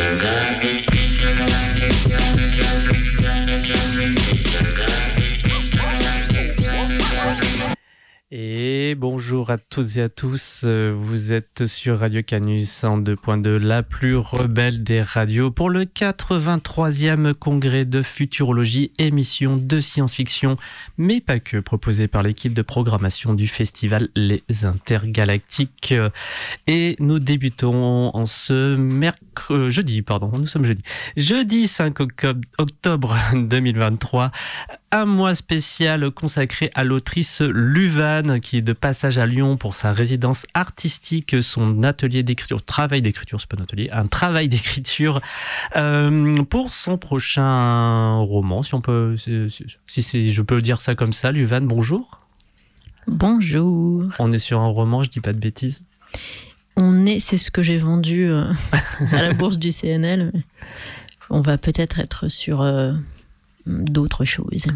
Thank you. Bonjour à toutes et à tous, euh, vous êtes sur Radio Canus en 2.2, la plus rebelle des radios pour le 83e congrès de futurologie, émission de science-fiction, mais pas que, proposée par l'équipe de programmation du festival Les Intergalactiques. Et nous débutons en ce mercredi, euh, jeudi, pardon, nous sommes jeudi, jeudi 5 octobre 2023 un mois spécial consacré à l'autrice Luvan, qui est de passage à Lyon pour sa résidence artistique, son atelier d'écriture, travail d'écriture, c'est pas un atelier, un travail d'écriture, euh, pour son prochain roman, si on peut, si, je peux dire ça comme ça. Luvan, bonjour. Bonjour. On est sur un roman, je dis pas de bêtises. On est, c'est ce que j'ai vendu euh, à la bourse du CNL. On va peut-être être sur euh, d'autres choses.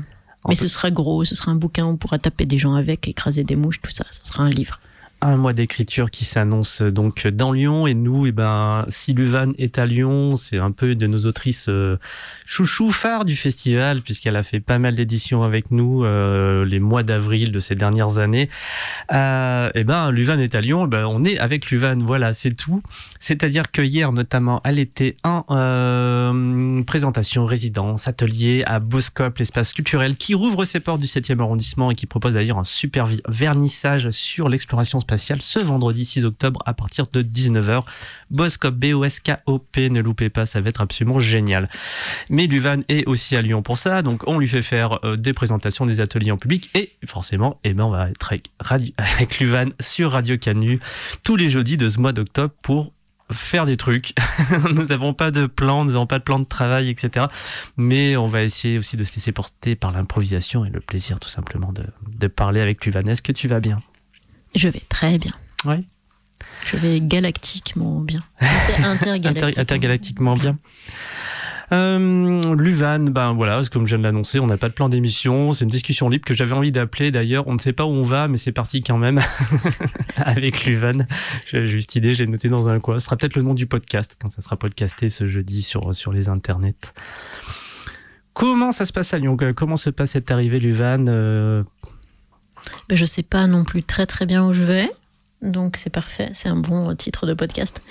Mais ce sera gros, ce sera un bouquin, on pourra taper des gens avec, écraser des mouches, tout ça. Ce sera un livre un mois d'écriture qui s'annonce donc dans Lyon et nous, et eh ben, si Luvan est à Lyon, c'est un peu de nos autrices euh, chouchou phare du festival puisqu'elle a fait pas mal d'éditions avec nous euh, les mois d'avril de ces dernières années. Euh, et eh ben, Luvan est à Lyon, ben, on est avec Luvan, voilà, c'est tout. C'est-à-dire que hier notamment, elle était en euh, présentation, résidence, atelier à Boscop, l'espace culturel qui rouvre ses portes du 7e arrondissement et qui propose d'ailleurs un super vernissage sur l'exploration spatiale ce vendredi 6 octobre à partir de 19h. Boscop, B-O-S-K-O-P, ne loupez pas, ça va être absolument génial. Mais Luvan est aussi à Lyon pour ça, donc on lui fait faire euh, des présentations, des ateliers en public et forcément, eh ben, on va être avec, avec Luvan sur Radio Canu tous les jeudis de ce mois d'octobre pour faire des trucs. nous n'avons pas de plan, nous n'avons pas de plan de travail, etc. Mais on va essayer aussi de se laisser porter par l'improvisation et le plaisir tout simplement de, de parler avec Luvan. Est-ce que tu vas bien? Je vais très bien. Oui. Je vais galactiquement bien. intergalactiquement. intergalactiquement bien. Euh, Luvan, ben voilà, comme je viens de l'annoncer, on n'a pas de plan d'émission. C'est une discussion libre que j'avais envie d'appeler d'ailleurs. On ne sait pas où on va, mais c'est parti quand même avec Luvan. J'ai juste idée, j'ai noté dans un coin. Ce sera peut-être le nom du podcast quand ça sera podcasté ce jeudi sur, sur les internets. Comment ça se passe à Lyon? Comment se passe cette arrivée, Luvan? Euh, ben, je sais pas non plus très très bien où je vais. Donc c'est parfait, c'est un bon titre de podcast.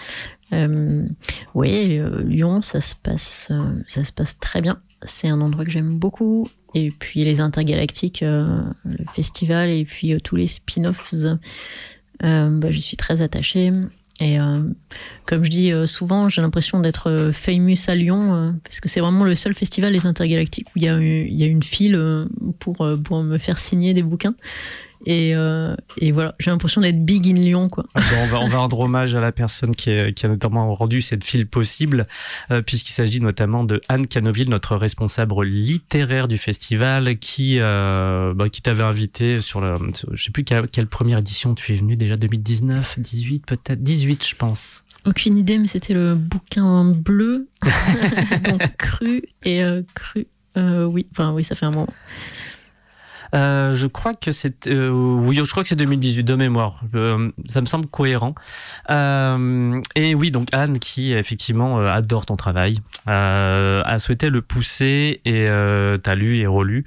Euh, oui, euh, Lyon, ça se passe, euh, ça se passe très bien. C'est un endroit que j'aime beaucoup. Et puis les intergalactiques, le festival et puis tous les spin-offs, ben, je suis très attachée. Et comme je dis souvent, j'ai l'impression d'être famous à Lyon, parce que c'est vraiment le seul festival des intergalactiques où il y a, une file pour me faire signer des bouquins. Et, euh, et voilà, j'ai l'impression d'être big in Lyon. Quoi. Ah on, va, on va rendre hommage à la personne qui, qui a notamment rendu cette file possible, euh, puisqu'il s'agit notamment de Anne Canoville, notre responsable littéraire du festival, qui, euh, bah, qui t'avait invité sur le. Je sais plus quelle, quelle, première édition tu es venu déjà, 2019, 18 peut-être 18, je pense. Aucune idée, mais c'était le bouquin bleu, donc cru et cru. oui, enfin oui, ça fait un moment. Euh, je crois que c'est euh, oui, je crois que c'est 2018 de mémoire. Euh, ça me semble cohérent. et oui, donc Anne qui effectivement adore ton travail, a souhaité le pousser et t'as lu et relu.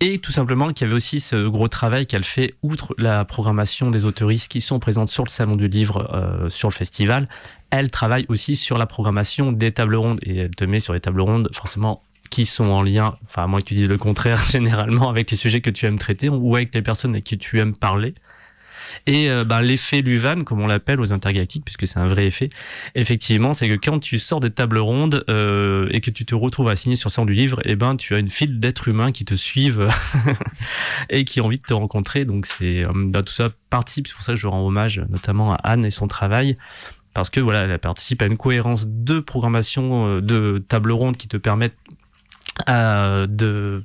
Et tout simplement qu'il y avait aussi ce gros travail qu'elle fait, outre la programmation des autoristes qui sont présentes sur le salon du livre, sur le festival, elle travaille aussi sur la programmation des tables rondes. Et elle te met sur les tables rondes forcément qui sont en lien, enfin à moins que tu dises le contraire, généralement avec les sujets que tu aimes traiter ou avec les personnes avec qui tu aimes parler. Et euh, bah, l'effet Luvan, comme on l'appelle aux intergalactiques, puisque c'est un vrai effet, effectivement, c'est que quand tu sors des tables rondes euh, et que tu te retrouves à signer sur le du livre, eh ben tu as une file d'êtres humains qui te suivent et qui ont envie de te rencontrer. Donc c'est euh, bah, tout ça participe. C'est pour ça que je rends hommage notamment à Anne et son travail parce que voilà, elle participe à une cohérence de programmation de tables rondes qui te permettent de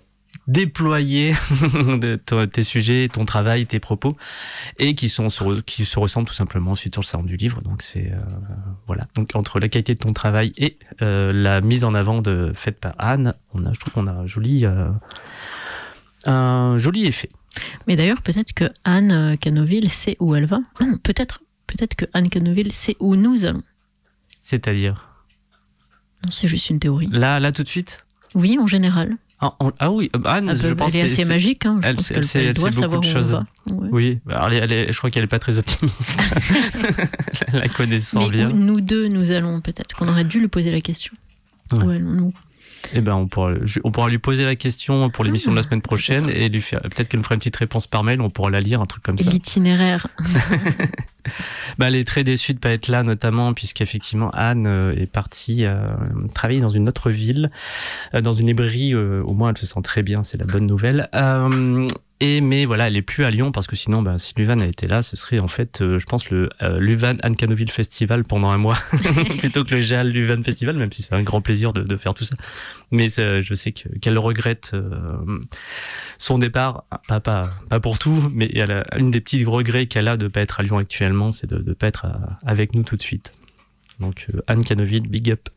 déployer tes sujets, ton travail, tes propos, et qui sont qui se ressentent tout simplement ensuite sur le salon du livre. Donc c'est euh, voilà. Donc entre la qualité de ton travail et euh, la mise en avant de faite par Anne, on a, je trouve qu'on a un joli un joli effet. Mais d'ailleurs, peut-être que Anne Canoville sait où elle va. peut-être, peut-être que Anne Canoville sait où nous allons. C'est-à-dire? Non, c'est juste une théorie. Là, là tout de suite? Oui, en général. ah, on- ah oui, euh, Anne, je pense elle est assez magique. Hein. Je elle- pense elle sait- elle doit sait beaucoup savoir de choses. Ouais. Oui, bah, alors, elle est- je crois qu'elle est pas très optimiste. la connaissant Mais bien. nous deux, nous allons peut-être qu'on aurait dû lui poser la question. Ouais. Où allons-nous? Eh ben, on pourra, on pourra lui poser la question pour l'émission de la semaine prochaine Ah, c'est ça. et lui faire. Peut-être qu'elle nous fera une petite réponse par mail. On pourra la lire, un truc comme ça. L'itinéraire. Bah, elle est très déçue de pas être là, notamment puisqu'effectivement Anne euh, est partie euh, travailler dans une autre ville, euh, dans une librairie. euh, au moins, elle se sent très bien, c'est la bonne nouvelle. Euh, mais voilà, elle est plus à Lyon parce que sinon, bah, si Luvan a été là, ce serait en fait, euh, je pense, le euh, Luvan Anne Canoville Festival pendant un mois, plutôt que le Géal Luvan Festival, même si c'est un grand plaisir de, faire tout ça. Mais je sais que- qu'elle regrette euh, son départ, pas, pas, pas pour tout, mais elle a, une des petits regrets qu'elle a de pas être à Lyon actuellement, c'est de ne pas être à- avec nous tout de suite. Donc euh, Anne Canoville, big up.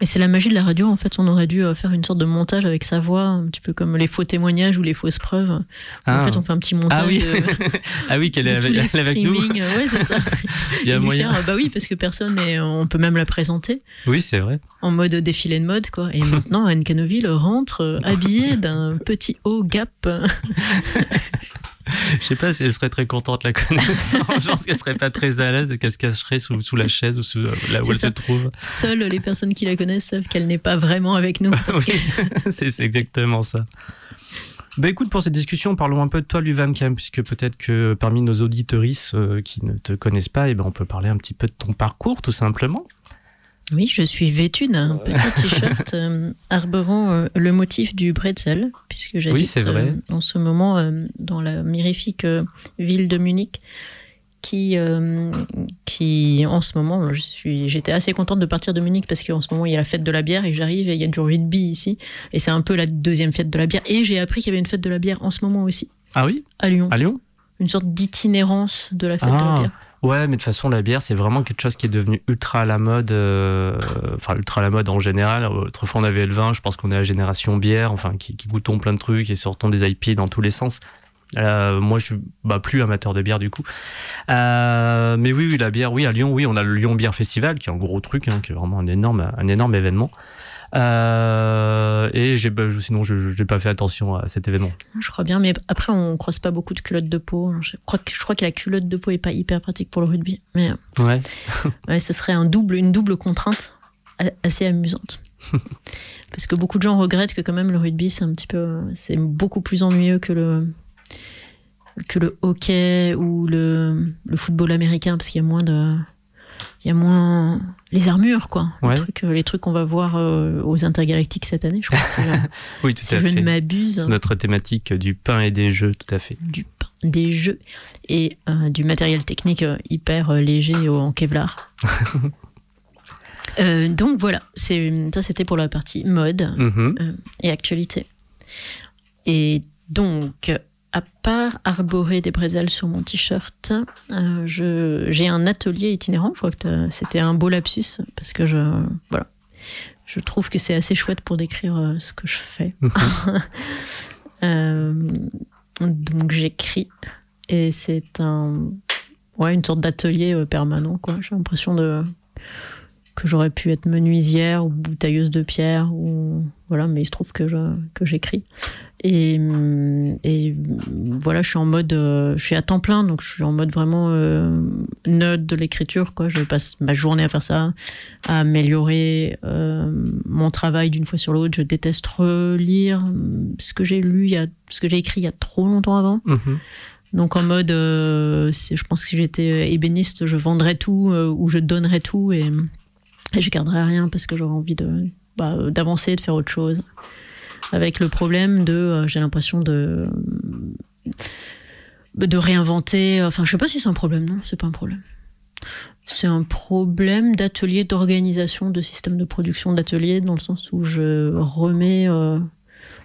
Mais c'est la magie de la radio. En fait, on aurait dû euh, faire une sorte de montage avec sa voix, un petit peu comme les faux témoignages ou les fausses preuves. En Ah. fait, on fait un petit montage Ah oui, de, ah oui qu'elle est avec, nous. Ouais, c'est ça. Il y a Et moyen. faire, bah oui, parce que personne n'est. On peut même la présenter Oui, c'est vrai. en mode défilé de mode, quoi. Et maintenant, Anne Canoville rentre euh, habillée d'un petit haut Gap. Je sais pas si elle serait très contente la connaissance. Je pense qu'elle serait pas très à l'aise et qu'elle se cacherait sous, sous la chaise ou sous, euh, là où elle ça. se trouve. Seules les personnes qui la connaissent savent qu'elle n'est pas vraiment avec nous. parce Oui, que- c'est c'est exactement ça. Bah écoute, pour cette discussion, parlons un peu de toi, quand même, puisque peut-être que parmi nos auditorices euh, qui ne te connaissent pas, eh ben, on peut parler un petit peu de ton parcours, tout simplement. Oui, je suis vêtue d'un petit t-shirt euh, arborant euh, le motif du bretzel, puisque j'habite Oui, euh, en ce moment dans la mirifique ville de Munich, qui, qui en ce moment, je suis, j'étais assez contente de partir de Munich parce qu'en ce moment il y a la fête de la bière et j'arrive et il y a du rugby ici, et c'est un peu la deuxième fête de la bière. Et j'ai appris qu'il y avait une fête de la bière en ce moment aussi. Ah oui? À Lyon, À Lyon? Une sorte d'itinérance de la fête de Ah. la bière. Ouais, mais de toute façon, la bière, c'est vraiment quelque chose qui est devenu ultra à la mode. euh, enfin, ultra à la mode en général. Autrefois, on avait le vin. Je pense qu'on est la génération bière, enfin, qui, qui goûtons plein de trucs et sortons des IP dans tous les sens. Euh, moi, je suis bah, plus amateur de bière du coup. Euh, mais oui, oui, la bière, oui, à Lyon, oui, on a le Lyon Bière Festival, qui est un gros truc, hein, qui est vraiment un énorme, un énorme événement. Euh, et j'ai, sinon, je n'ai pas fait attention à cet événement. Je crois bien, mais après, on croise pas beaucoup de culottes de peau. Je crois que, je crois que la culotte de peau est pas hyper pratique pour le rugby. Mais euh, Ouais. ouais, ce serait un double, une double contrainte assez amusante. Parce que beaucoup de gens regrettent que quand même le rugby, c'est un petit peu, c'est beaucoup plus ennuyeux que le que le hockey ou le, le football américain parce qu'il y a moins de il y a moins les armures quoi Ouais. les trucs les trucs qu'on va voir euh, aux intergalactiques cette année je crois je, Oui, tout si à je ne fait. m'abuse C'est notre thématique du pain et des jeux, tout à fait. du pain, des jeux et euh, du matériel technique euh, hyper euh, léger en Kevlar. Euh, donc voilà, c'est ça c'était pour la partie mode Mhm. euh, et actualité. Et donc, à part arborer des bretzels sur mon t-shirt, euh, j'ai un atelier itinérant. Je crois que c'était un beau lapsus parce que je voilà, je trouve que c'est assez chouette pour décrire euh, ce que je fais. Mhm. Euh, donc j'écris et c'est un ouais une sorte d'atelier permanent quoi. J'ai l'impression de que j'aurais pu être menuisière ou bouteilleuse de pierre ou voilà mais il se trouve que je, que j'écris. Et, et voilà je suis en mode euh, je suis à temps plein donc je suis en mode vraiment euh, nerd de l'écriture quoi. Je passe ma journée à faire ça à améliorer euh, mon travail d'une fois sur l'autre. Je déteste relire ce que j'ai lu il y a ce que j'ai écrit il y a trop longtemps avant. Mhm. donc en mode, euh, je pense que si j'étais ébéniste, je vendrais tout euh, ou je donnerais tout et, et je garderais rien parce que j'aurais envie de bah, d'avancer, de faire autre chose. Avec le problème de, euh, j'ai l'impression de de réinventer. Enfin, je sais pas si c'est un problème, non, c'est pas un problème. C'est un problème d'atelier, d'organisation, de système de production d'atelier, dans le sens où je remets, euh,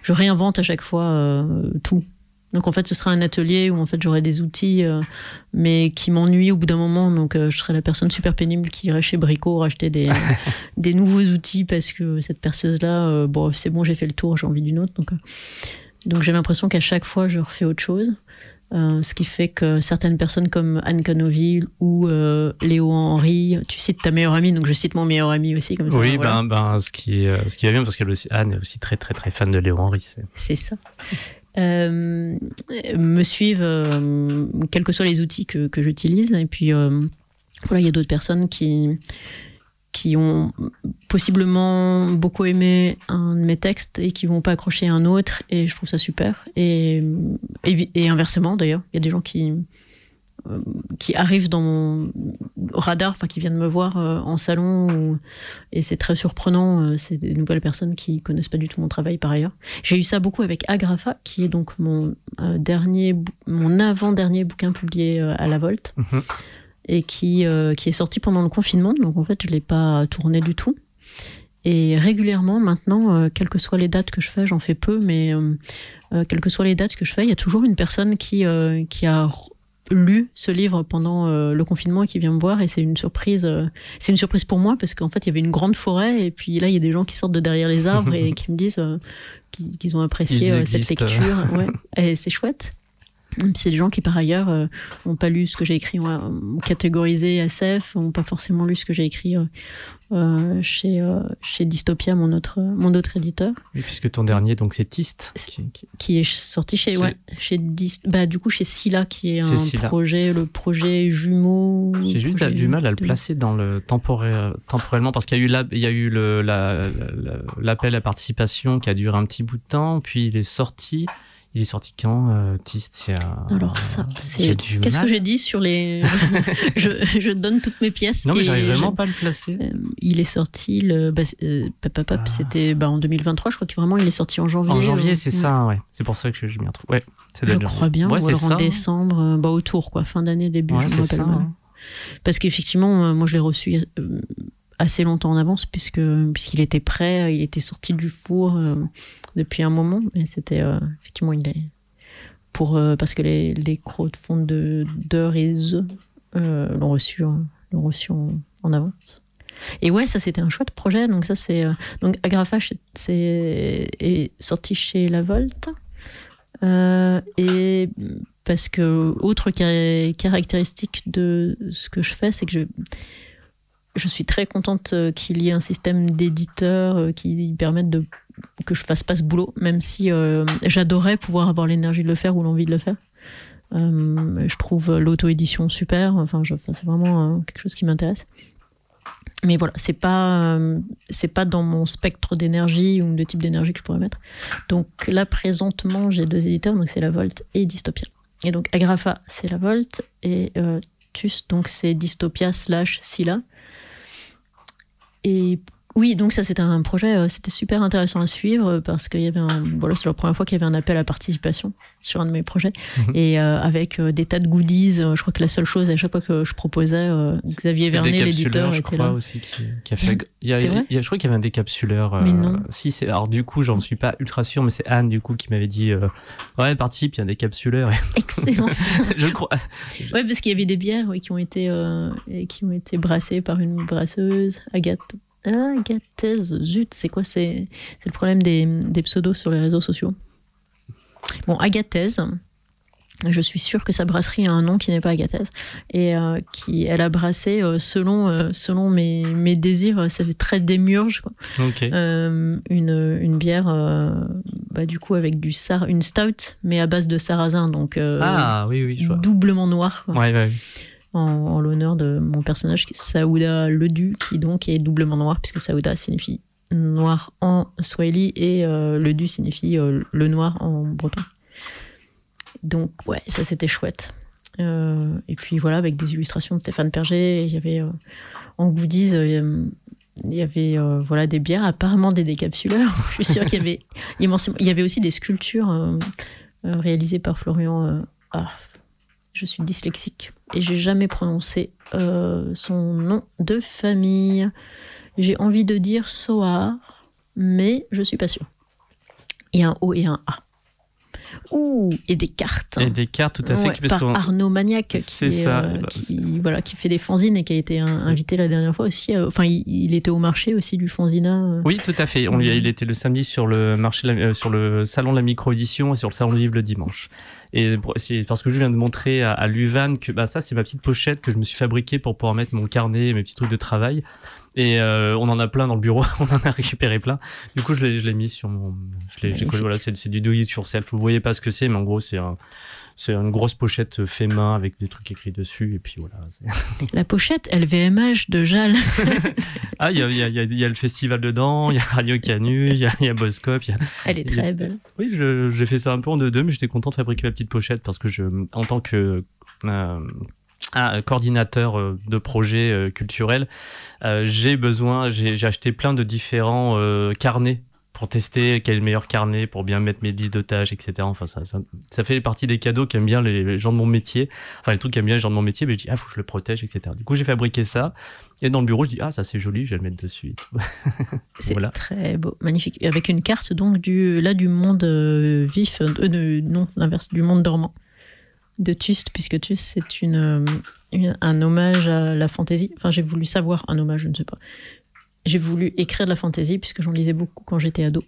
je réinvente à chaque fois euh, tout. Donc en fait, ce sera un atelier où en fait j'aurai des outils, euh, mais qui m'ennuient au bout d'un moment. Donc euh, je serai la personne super pénible qui irait chez Brico racheter des, des nouveaux outils parce que cette perceuse-là, euh, bon, c'est bon, j'ai fait le tour, j'ai envie d'une autre. Donc, donc j'ai l'impression qu'à chaque fois, je refais autre chose. Ce qui fait que certaines personnes comme Anne Canoville ou Léo Henry, tu cites ta meilleure amie, donc je cite mon meilleur ami aussi comme ça. Oui, voilà. ben, ben, ce qui ce qui va bien parce aussi, Anne est aussi très très très fan de Léo Henry. C'est ça. Euh, me suivent, euh, quels que soient les outils que, que j'utilise. Et puis, euh, voilà, il y a d'autres personnes qui, qui ont possiblement beaucoup aimé un de mes textes et qui vont pas accrocher un autre. Et je trouve ça super. Et, et, et inversement, d'ailleurs, il y a des gens qui, qui arrivent dans mon radar, enfin qui viennent me voir euh, en salon, ou- et c'est très surprenant. euh, c'est des nouvelles personnes qui connaissent pas du tout mon travail par ailleurs. J'ai eu ça beaucoup avec Agrafa, qui est donc mon euh, dernier, mon avant-dernier bouquin publié euh, à la Volte Mhm. et qui, euh, qui est sorti pendant le confinement. Donc en fait, je l'ai pas tourné du tout. Et régulièrement, maintenant, euh, quelles que soient les dates que je fais, j'en fais peu, mais euh, euh, quelles que soient les dates que je fais, il y a toujours une personne qui, euh, qui a lu ce livre pendant euh, le confinement et qui vient me voir et c'est une surprise euh, c'est une surprise pour moi parce qu'en fait il y avait une grande forêt et puis là il y a des gens qui sortent de derrière les arbres et qui me disent euh, qu'ils ont apprécié cette lecture. Ouais. et c'est chouette c'est des gens qui par ailleurs euh, n'ont pas lu ce que j'ai écrit ouais, catégorisé SF n'ont pas forcément lu ce que j'ai écrit euh, euh, chez euh, chez Dystopia mon autre mon autre éditeur Oui, puisque ton dernier, donc c'est Tist. Qui, qui- qui est sorti chez ouais, chez bah du coup chez Scylla qui est un Scylla. projet le projet jumeau J'ai juste projet du mal à le de- placer dans le temporel, temporellement parce qu'il y a eu la- il y a eu le la- la- l'appel à participation qui a duré un petit bout de temps, puis il est sorti. Il est sorti quand euh, Tist a- alors ça c'est qu'est-ce que j'ai dit sur les je, je donne toutes mes pièces Non mais j'arrive vraiment pas à le placer. euh, il est sorti le bah, euh, Ah. c'était bah, en 2023 je crois que vraiment il est sorti en janvier En janvier, euh, c'est ouais. ça, ouais. C'est pour ça que je, je m'y retrouve. Ouais, je crois bien Ouais, ou c'est alors en décembre bah autour quoi fin d'année début Ouais, je me rappelle ça. hein. Parce qu'effectivement, moi je l'ai reçu assez longtemps en avance, puisque puisqu'il était prêt, il était sorti du four euh, depuis un moment. Et c'était euh, effectivement, il est pour euh, parce que les, les crowdfunders et The euh, l'ont reçu, l'ont reçu en, en avance. Et ouais, ça c'était un chouette projet. Donc ça c'est donc Agrafa c'est- est sorti chez La Volte. Et parce que autre ca- caractéristique de ce que je fais, c'est que je je suis très contente euh, qu'il y ait un système d'éditeurs euh, qui permettent de que je fasse pas ce boulot, même si euh, j'adorais pouvoir avoir l'énergie de le faire ou l'envie de le faire. Je trouve l'auto-édition super. Enfin, c'est vraiment quelque chose qui m'intéresse. Mais voilà, c'est pas c'est pas dans mon spectre d'énergie ou de type d'énergie que je pourrais mettre. Donc là présentement, j'ai deux éditeurs, donc c'est La Volte et Dystopia. Et donc Agrafa, c'est La Volte et Tus, donc c'est Dystopia slash Scylla. Et oui, donc ça c'était un projet, euh, c'était super intéressant à suivre euh, parce qu'il y avait un, voilà, c'est la première fois qu'il y avait un appel à participation sur un de mes projets Mhm. et euh, avec des tas de goodies. je crois que la seule chose à chaque fois que je proposais, euh, Xavier Vernet, l'éditeur, je était crois là. aussi qui, qui a fait. Il y a, C'est vrai il y a- je crois qu'il y avait un décapsuleur. euh, Mais non. Si c'est alors du coup, j'en suis pas ultra sûr, mais c'est Anne du coup qui m'avait dit ouais participe, il y a un décapsuleur. Excellent. je crois. ouais, parce qu'il y avait des bières qui ont été qui ont été brassées par une brasseuse, Agathe. Agathe, zut, c'est quoi C'est le problème des, des pseudos sur les réseaux sociaux. Bon, Agathèse, je suis sûre que sa brasserie a un nom qui n'est pas Agathèse et euh, qui elle a brassé euh, selon euh, selon mes, mes désirs, ça fait très démiurge quoi. Une, une bière bah, du coup avec du sar une stout mais à base de sarrasin donc ah oui oui je vois. doublement noir quoi Ouais ouais. En, l'honneur de mon personnage, Saouda Ledu, qui donc est doublement noir, puisque Saouda signifie noir en swahili et euh, Ledu signifie euh, le noir en breton. Donc, ouais, ça c'était chouette. Euh, et puis voilà, avec des illustrations de Stéphane Perger, il y avait en goodies, il y avait voilà des bières, apparemment des décapsuleurs. Je suis sûre qu'il y avait immensément. Il y avait aussi des sculptures réalisées par Florian. ah, je suis dyslexique et j'ai jamais prononcé euh, son nom de famille. J'ai envie de dire Soar, mais je suis pas sûre. Il y a un O et un A. Ouh, et des cartes. Et des cartes, tout à fait. Ouais, par Arnaud Maniac, qui, est, ça, euh, bah, qui, voilà, qui fait des fanzines et qui a été invité la dernière fois aussi. euh, Enfin, il, il était au marché aussi du fanzina. Oui, tout à fait. On lui a- il était le samedi sur le marché, sur le salon de la micro-édition et sur le salon du livre le dimanche. Et c'est parce que je viens de montrer à, à Luvan que bah, ça, c'est ma petite pochette que je me suis fabriquée pour pouvoir mettre mon carnet et mes petits trucs de travail. Et euh, on en a plein dans le bureau, on en a récupéré plein. Du coup, je l'ai, mis sur mon. Je l'ai, voilà, c'est, c'est du do it yourself. Vous voyez pas ce que c'est, mais en gros, c'est un. C'est une grosse pochette fait main avec des trucs écrits dessus et puis voilà. La pochette LVMH de Jal. Ah, il y a, y, a, y a- il y a le festival dedans, il y a Radio Canu, il y a, a, Elle est très belle. Oui, j'ai fait ça un peu en deux-deux, mais j'étais content de fabriquer ma petite pochette parce que je, en tant que euh, ah, coordinateur euh, de projet euh, culturel, euh, j'ai besoin, j'ai j'ai acheté plein de différents euh, carnets pour tester quel est le meilleur carnet, pour bien mettre mes listes de tâches, etc. Enfin, ça, ça, ça fait partie des cadeaux qu'aiment bien les, les gens de mon métier. Enfin, les trucs qu'aiment bien les gens de mon métier, mais je dis, ah, faut que je le protège, etc. Du coup, j'ai fabriqué ça. Et dans le bureau, je dis, ah, ça c'est joli, je vais le mettre dessus. C'est Voilà. très beau, magnifique. Et Avec une carte donc du là du monde euh, vif, euh, de- non l'inverse du monde dormant de Tuste, puisque Tuste c'est une, euh, une- un hommage à la fantaisie. Enfin j'ai voulu savoir un hommage, je ne sais pas. J'ai voulu écrire de la fantaisie puisque j'en lisais beaucoup quand j'étais ado.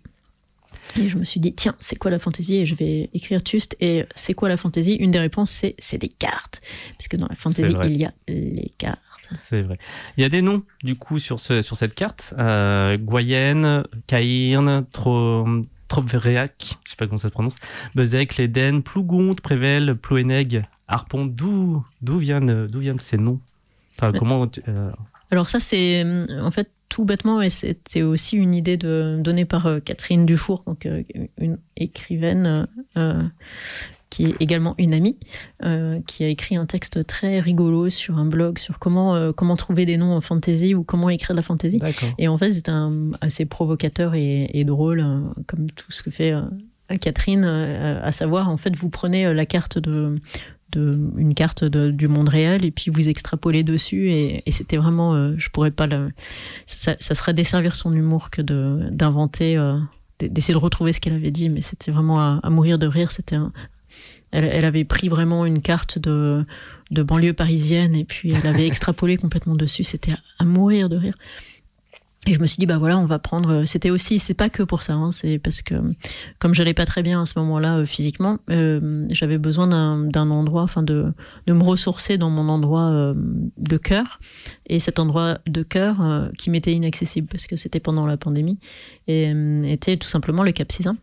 Et je me suis dit tiens c'est quoi la fantaisie? Et je vais écrire Tuste et c'est quoi la fantaisie? Une des réponses c'est c'est des cartes puisque dans la fantaisie il y a les cartes. C'est vrai. Il y a des noms, du coup, sur, ce, sur cette carte. Euh, Goyenne, Caïrne, Tro, Tropvreac, je sais pas comment ça se prononce, Bezek, Leden, Plougonte, Prével, Ploueneg, Harpon. D'où, viennent, viennent ces noms? Enfin, Ouais. comment, euh, Alors ça, c'est en fait tout bêtement, et c'est c'est aussi une idée de, donnée par euh, Catherine Dufour, donc euh, une écrivaine euh, qui est également une amie, euh, qui a écrit un texte très rigolo sur un blog sur comment euh, comment trouver des noms en fantasy ou comment écrire de la fantasy. Et en fait, c'est un assez provocateur et, et drôle, euh, comme tout ce que fait Catherine, à savoir, en fait, vous prenez la carte de, de une carte de- du monde réel et puis vous extrapolez dessus et, c'était vraiment, euh, je pourrais pas ça, serait desservir son humour que de d'inventer, euh, d'essayer de retrouver ce qu'elle avait dit, mais c'était vraiment à, mourir de rire. C'était elle, elle avait pris vraiment une carte de, de banlieue parisienne et puis elle avait extrapolé complètement dessus. C'était à mourir de rire. Et je me suis dit, bah voilà, on va prendre. C'était aussi, c'est pas que pour ça, hein, c'est parce que comme j'allais pas très bien à ce moment-là euh, physiquement, euh, j'avais besoin d'un endroit, enfin de, de me ressourcer dans mon endroit euh, de cœur. Et cet endroit de cœur euh, qui m'était inaccessible parce que c'était pendant la pandémie euh, était tout simplement le Cap Sizun.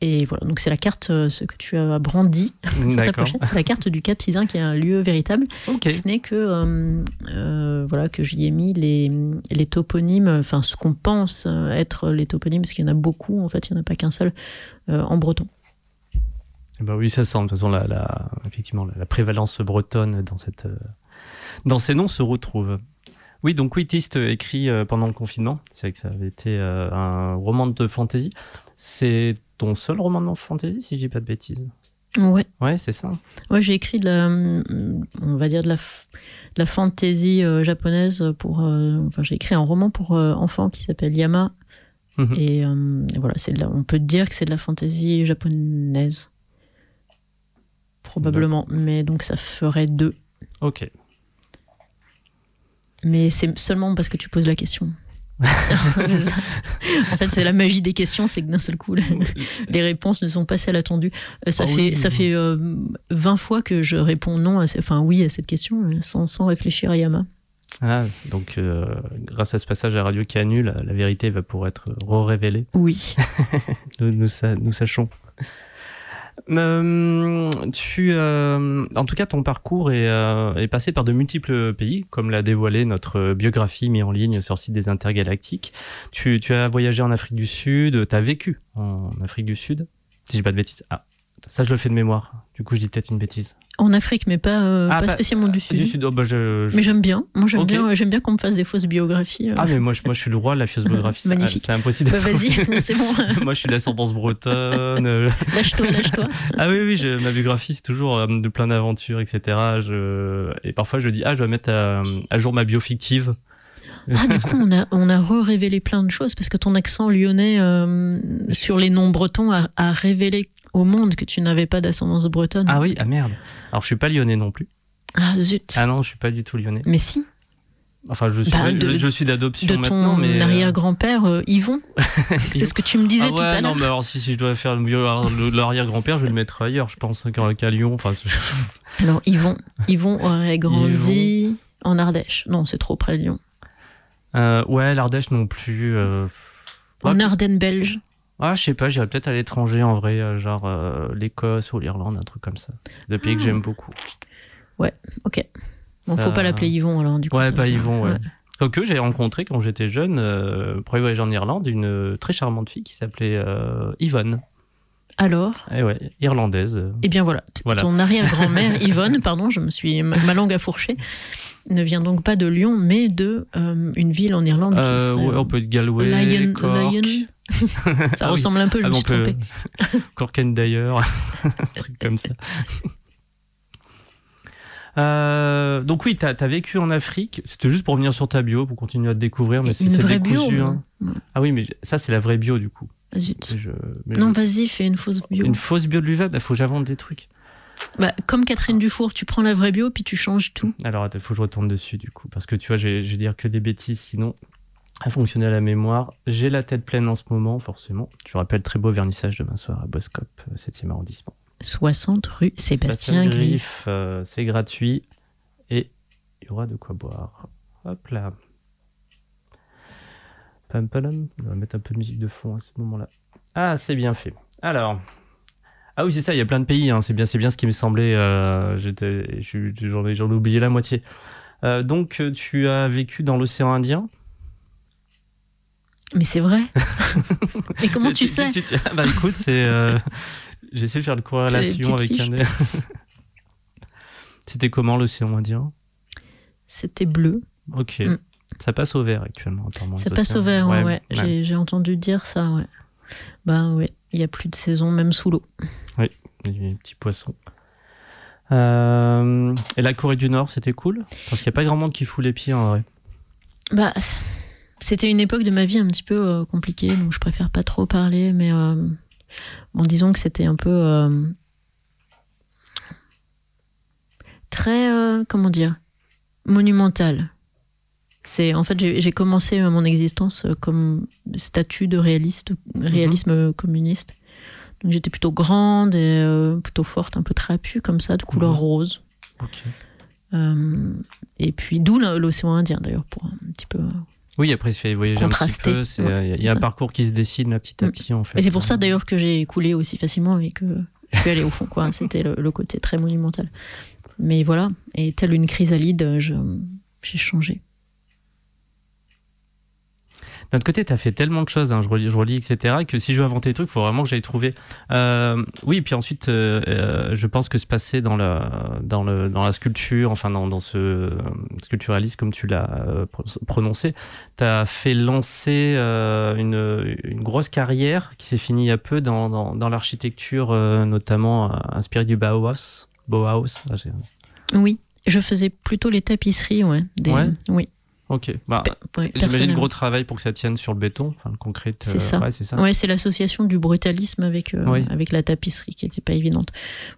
Et voilà, donc c'est la carte, euh, ce que tu as brandi sur ta pochette, c'est la carte du Cap Sizun qui est un lieu véritable. Ok. Ce n'est que euh, euh, voilà que j'y ai mis les, les toponymes, enfin ce qu'on pense être les toponymes, parce qu'il y en a beaucoup, en fait, il n'y en a pas qu'un seul, euh, en breton. Bah oui, ça sent. De toute façon, la, la- effectivement, la, la prévalence bretonne dans, cette, dans ces noms se retrouve. Oui, donc oui, Tist euh, écrit pendant le confinement. C'est vrai que ça avait été un roman de fantasy. C'est ton seul roman de fantasy, si je dis pas de bêtises. Ouais, Ouais, c'est ça. ouais j'ai écrit de la, on va dire de la, de la fantasy euh, japonaise pour, euh, enfin j'ai écrit un roman pour euh, enfants qui s'appelle Yama, Mhm. et euh, voilà, c'est on peut dire que c'est de la fantasy japonaise, probablement, mais donc ça ferait deux. Ok. Mais c'est seulement parce que tu poses la question. Ça. En fait, c'est la magie des questions, c'est que d'un seul coup, les réponses ne sont pas celles attendues. Euh, Ça Ah fait, oui. ça fait euh, 20 fois que je réponds non, à, enfin oui à cette question, euh, sans, sans réfléchir à Yama. Ah, donc, euh, grâce à ce passage à Radio Canu, la, la vérité va pouvoir être révélée. Oui. Nous, nous sachons. Euh, tu, euh, en tout cas, ton parcours est, euh, est passé par de multiples pays, comme l'a dévoilé notre biographie mise en ligne sur le site des Intergalactiques. Tu, tu as voyagé en Afrique du Sud, tu as vécu en Afrique du Sud, si je dis pas de bêtises. Ah, ça, je le fais de mémoire. Du coup, je dis peut-être une bêtise. En Afrique, mais pas, euh, Ah, pas pas- spécialement du Sud. Du Sud, oh, bah, je, je- Mais j'aime bien. Moi, j'aime bien, j'aime bien qu'on me fasse des fausses biographies. euh. Ah, mais moi, je, moi, je suis le roi de la fausse biographie. C'est- Magnifique. C'est impossible. Bah, vas-y, c'est bon. moi, je suis d'ascendance bretonne. euh, lâche-toi, lâche-toi. Ah oui, oui, je- ma biographie, c'est toujours euh, de plein d'aventures, etc. Je, et parfois, je dis, ah, je dois mettre à, à jour ma bio fictive. Ah, du coup, on a, on a re-révélé plein de choses parce que ton accent lyonnais euh, sur les noms bretons a, a révélé au monde que tu n'avais pas d'ascendance bretonne. Ah oui, ah merde. Alors je suis pas lyonnais non plus. Ah zut. Ah non, je suis pas du tout lyonnais. Mais si, Enfin, je suis, Bah, de- je, je suis d'adoption de maintenant, ton mais. euh, arrière-grand-père euh, Yvon. C'est ce que tu me disais Ah tout à non, l'heure. mais alors si, si je dois faire l'arrière-grand-père, je vais le mettre ailleurs, je pense, qu'à qu'à Lyon. Enfin, Alors Yvon, Yvon aurait grandi en Ardèche. Non, c'est trop près de Lyon. Euh, ouais, l'Ardèche non plus. euh, En Ouais, Ardennes belge. Ah, je sais pas, j'irais peut-être à l'étranger en vrai, euh, genre euh, l'Écosse ou l'Irlande, un truc comme ça. Des pays que Ah. j'aime beaucoup. Ok. Bon, Ça- faut pas l'appeler Yvon alors du coup. Ouais, pas Yvon, ouais. Quoique j'ai rencontré quand j'étais jeune, pour voyager en Irlande, une très charmante fille qui s'appelait Yvonne. Alors, Eh ouais, irlandaise. euh. eh bien voilà. Voilà. Ton arrière-grand-mère Yvonne, pardon, je me suis ma, langue a fourché, ne vient donc pas de Lyon, mais de euh, une ville en Irlande qui Euh, serait, ouais, on peut être Galway, Lion- Cork. Lion. Ça Ah oui. ressemble un peu, je Ah, me suis peut... Cork and d'ailleurs, un truc comme ça. Euh, donc oui, t'as as vécu en Afrique. C'était juste pour revenir sur ta bio, pour continuer à te découvrir, mais c'est vraie bio. décousu. hein. Ah oui, mais ça c'est la vraie bio du coup. Zut. Je- mais Non, je- vas-y, fais une fausse bio. Une fausse bio de l'UVA, il faut que j'invente des trucs. Bah, comme Catherine Dufour, tu prends la vraie bio puis tu changes tout. Alors, il faut que je retourne dessus, du coup. Parce que tu vois, je vais, dire que des bêtises, sinon, à fonctionner à la mémoire. J'ai la tête pleine en ce moment, forcément. Je rappelle, très beau vernissage demain soir à Boscop, euh, 7e arrondissement. 60 rue Sébastien Griff. Griff, euh, c'est gratuit. Et il y aura de quoi boire. Hop là. Pam, pam, On va mettre un peu de musique de fond à ce moment-là. Ah, c'est bien fait. Alors. Ah oui, c'est ça, il y a plein de pays. hein. C'est bien, c'est bien ce qui me semblait. euh, J'en ai, oublié la moitié. Euh, donc, euh, tu as vécu dans l'océan Indien? Mais c'est vrai. Et comment tu, sais? tu- ah Bah écoute, c'est. euh, J'essaie de faire une corrélation avec un. C'était comment l'océan Indien? C'était bleu. Ok. Mm. Ça passe au vert actuellement. Ça passe au vert, ouais. ouais. ouais. J'ai- entendu dire ça, ouais. Ben ouais, il y a plus de saison, même sous l'eau. Les petits poissons. Euh, Et la Corée du Nord, c'était cool? Parce qu'il n'y a pas grand monde qui fout les pieds en vrai. Bah, c'était une époque de ma vie un petit peu euh, compliquée, donc je préfère pas trop parler, mais euh, bon, disons que c'était un peu très, comment dire, monumental. C'est en fait j'ai commencé mon existence euh, comme statut de réaliste, réalisme euh, communiste. Donc j'étais plutôt grande et euh, plutôt forte, un peu trapue comme ça, de couleur Mhm. rose. Euh, et puis d'où l'océan Indien d'ailleurs pour un petit peu Oui, après, il se fait voyager un petit peu. Ouais, Il y a- y un parcours qui se dessine là, petit à Mm. petit, en fait. Et c'est pour ça d'ailleurs que j'ai coulé aussi facilement et que je suis allée au fond. quoi. C'était le, le côté très monumental. Mais voilà, et telle une chrysalide, j'ai changé. D'un autre côté, tu as fait tellement de choses, hein, je, relis, je relis, etc., que si je veux inventer des trucs, il faut vraiment que j'aille trouver. Euh, oui, puis ensuite, euh, euh, je pense que se passer dans la, dans le, dans la sculpture, enfin dans, dans ce sculpturalisme, comme tu l'as pro- prononcé, tu as fait lancer une, une grosse carrière qui s'est finie il y a peu dans, dans, dans l'architecture, notamment inspirée du Bauhaus. Bauhaus, ah, Oui, je faisais plutôt les tapisseries, ouais. Des, Ouais. Oui. Ok. Bah, ouais, J'imagine gros travail pour que ça tienne sur le béton, enfin le concret. C'est euh, ça. Ouais, c'est ça. Ouais, c'est l'association du brutalisme avec, euh, Oui. avec la tapisserie qui n'était pas évidente.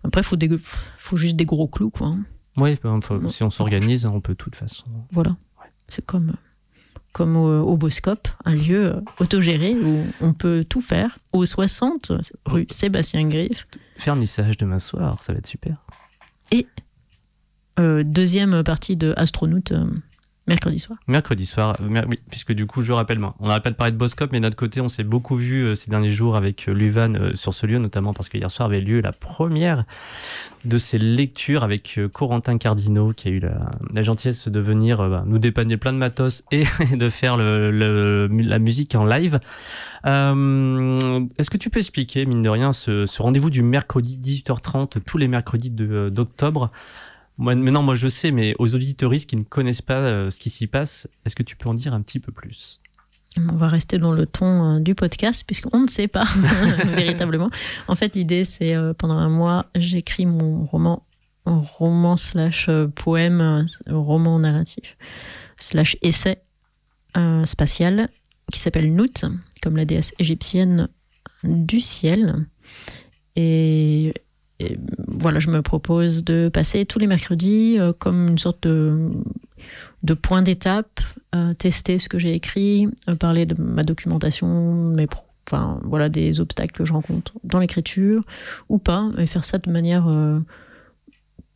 Après, il faut, des- faut juste des gros clous, quoi. hein. Oui, ben, faut- Non. si on s'organise, on peut de toute façon. Voilà. C'est comme, comme au, au Boscop, un lieu euh, autogéré où on peut tout faire. Au 60 rue Sébastien Griff. Vernissage demain soir, ça va être super. Euh, deuxième partie de Astronaute mercredi soir. Mercredi soir, euh, oui, puisque du coup, je rappelle, moi, on n'arrête pas de parler de Boscop, mais notre côté, on s'est beaucoup vu euh, ces derniers jours avec euh, Luvan euh, sur ce lieu, notamment parce que hier soir avait lieu la première de ces lectures avec Corentin Cardinaux, qui a eu la, gentillesse de venir bah, nous dépanner plein de matos et de faire la musique en live. Est-ce que tu peux expliquer, mine de rien, ce, rendez-vous du mercredi 18h30, tous les mercredis d'octobre maintenant, moi je sais, mais aux auditeuristes qui ne connaissent pas euh, ce qui s'y passe, est-ce que tu peux en dire un petit peu plus? On va rester dans le ton euh, du podcast puisqu'on ne sait pas véritablement. En fait, l'idée, c'est euh, pendant un mois, j'écris mon roman, roman slash poème, roman narratif, slash essai spatial qui s'appelle Nout, comme la déesse égyptienne du ciel. et, voilà, je me propose de passer tous les mercredis comme une sorte de, point d'étape, tester ce que j'ai écrit, parler de ma documentation, mes voilà des obstacles que je rencontre dans l'écriture ou pas, et faire ça de manière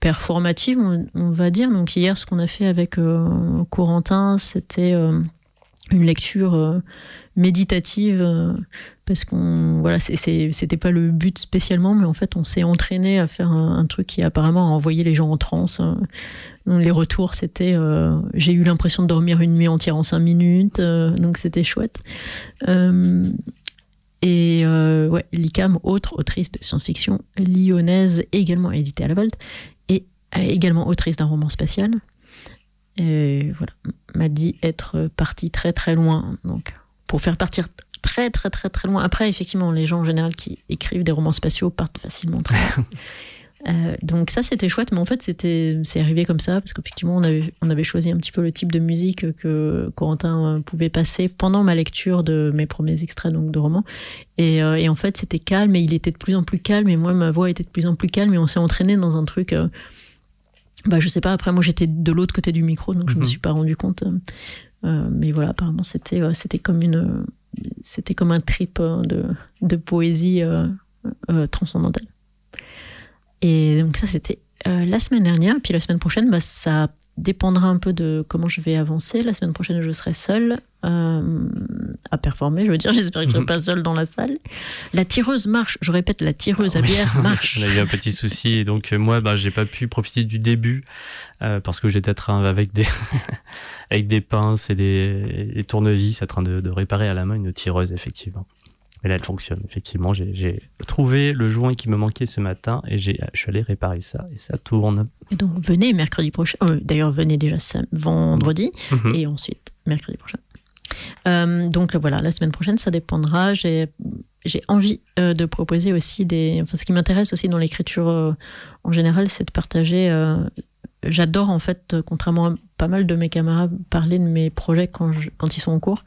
performative, on, va dire. Donc hier, ce qu'on a fait avec euh, Corentin, c'était euh, une lecture euh, méditative parce qu'on voilà, c'était pas le but spécialement, mais en fait, on s'est entraîné à faire un, truc qui apparemment a envoyé les gens en transe. Les retours, c'était j'ai eu l'impression de dormir une nuit entière en cinq minutes, donc c'était chouette. Et ouais, Licam, autre autrice de science-fiction lyonnaise, également éditée à la Volte, également autrice d'un roman spatial. Et voilà, m'a dit être partie très très loin. Donc, pour faire partir très très très très loin. Après, effectivement, les gens en général qui écrivent des romans spatiaux partent facilement très loin. Euh, donc ça c'était chouette, mais en fait c'était c'est arrivé comme ça parce qu'effectivement on avait, on avait choisi un petit peu le type de musique que Corentin euh, pouvait passer pendant ma lecture de mes premiers extraits donc de romans. Et, euh, et en fait c'était calme et il était de plus en plus calme et moi ma voix était de plus en plus calme et on s'est entraîné dans un truc bah, je sais pas, après moi j'étais de l'autre côté du micro, donc je me mhm. suis pas rendu compte. Euh, euh, mais voilà, apparemment c'était c'était comme une c'était comme un trip euh, de, de poésie transcendantale. Et donc ça c'était la semaine dernière, puis la semaine prochaine, bah, ça dépendra un peu de comment je vais avancer. La semaine prochaine, je serai seule euh, à performer. Je veux dire, j'espère que je ne serai mhm. pas seule dans la salle. La tireuse marche. Je répète, la tireuse à bière marche. On a eu un petit souci. Et donc, euh, moi, bah, j'ai pas pu profiter du début euh, parce que j'étais avec des, avec des pinces et des, tournevis en train de, de réparer à la main une tireuse, effectivement. Mais là, elle fonctionne, effectivement. J'ai trouvé le joint qui me manquait ce matin et je suis allé réparer ça et ça tourne. Et donc, venez mercredi prochain. Euh, d'ailleurs, venez déjà vendredi mhm. et ensuite mercredi prochain. Euh, donc voilà, la semaine prochaine, ça dépendra. J'ai envie euh, de proposer aussi des. Enfin, ce qui m'intéresse aussi dans l'écriture en général, c'est de partager j'adore en fait, contrairement à pas mal de mes camarades, parler de mes projets quand, quand ils sont en cours.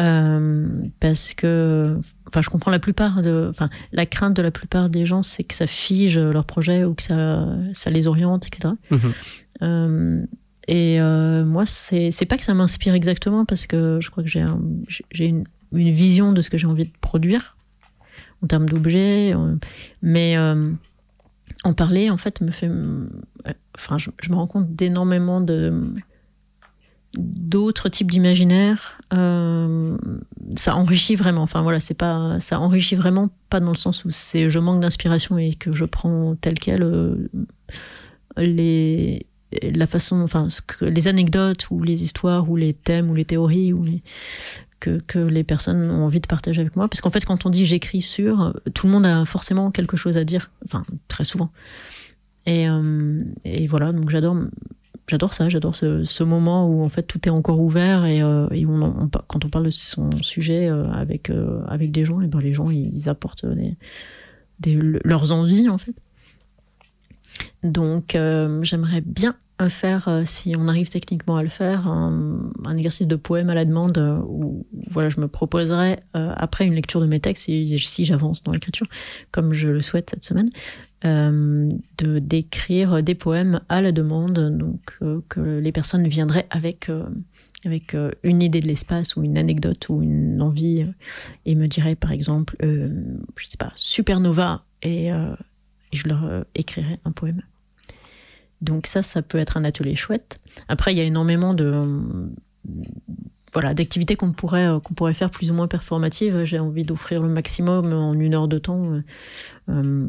Euh, parce que, enfin, je comprends la plupart de, enfin, la crainte de la plupart des gens, c'est que ça fige leur projet ou que ça, ça les oriente, etc. et mhm. euh, euh, moi, c'est, pas que ça m'inspire exactement parce que je crois que j'ai, j'ai une, une, vision de ce que j'ai envie de produire en termes d'objets, mais en parler, en fait, me fait. Enfin, je, me rends compte d'énormément de d'autres types d'imaginaire. Euh, ça enrichit vraiment. Enfin voilà, c'est pas, ça enrichit vraiment pas dans le sens où c'est je manque d'inspiration et que je prends tel quel euh, les la façon, enfin, que, les anecdotes ou les histoires ou les thèmes ou les théories ou les, que, les personnes ont envie de partager avec moi. Parce qu'en fait, quand on dit j'écris sur, tout le monde a forcément quelque chose à dire. Enfin, très souvent. Et, euh, voilà, donc j'adore. Ça, j'adore ce, moment où en fait tout est encore ouvert et, euh, quand on parle de son sujet euh, avec, avec des gens, et ben les gens ils, apportent leurs envies en fait. Donc j'aimerais bien faire, euh, si on arrive techniquement à le faire, un, exercice de poème à la demande euh, où voilà, je me proposerai, euh, après une lecture de mes textes, si, si j'avance dans l'écriture, comme je le souhaite cette semaine, de d'écrire des poèmes à la demande, donc que les personnes viendraient avec avec une idée de l'espace ou une anecdote ou une envie et me diraient par exemple, je sais pas, supernova et, et je leur écrirais un poème. Donc ça, ça peut être un atelier chouette. Après, il y a énormément de voilà d'activités qu'on pourrait euh, qu'on pourrait faire plus ou moins performatives. J'ai envie d'offrir le maximum en une heure de temps. Euh,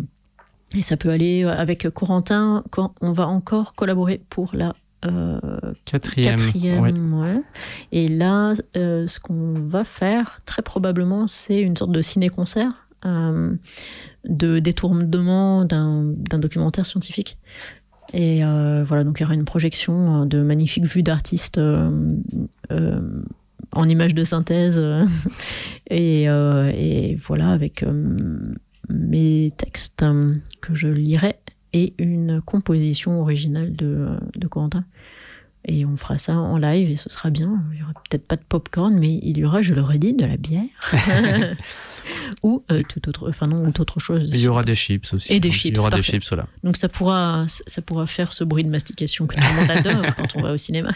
et ça peut aller avec Corentin. Quand on va encore collaborer pour la euh, quatrième. Et là, ce qu'on va faire, très probablement, c'est une sorte de ciné-concert de détournement d'un documentaire scientifique. Et euh, voilà, donc il y aura une projection euh, de magnifiques vues d'artistes euh, en images de synthèse. et, voilà, avec mes textes que je lirai et une composition originale de, de Corentin. Et on fera ça en live et ce sera bien. Il y aura peut-être pas de popcorn, mais il y aura, je l'aurais dit, de la bière. ou tout autre, enfin non, ou autre chose. Il y aura des chips aussi. Et des chips. Il y aura des chips, là. Donc ça pourra, ça pourra faire ce bruit de mastication que tout le monde adore quand on va au cinéma.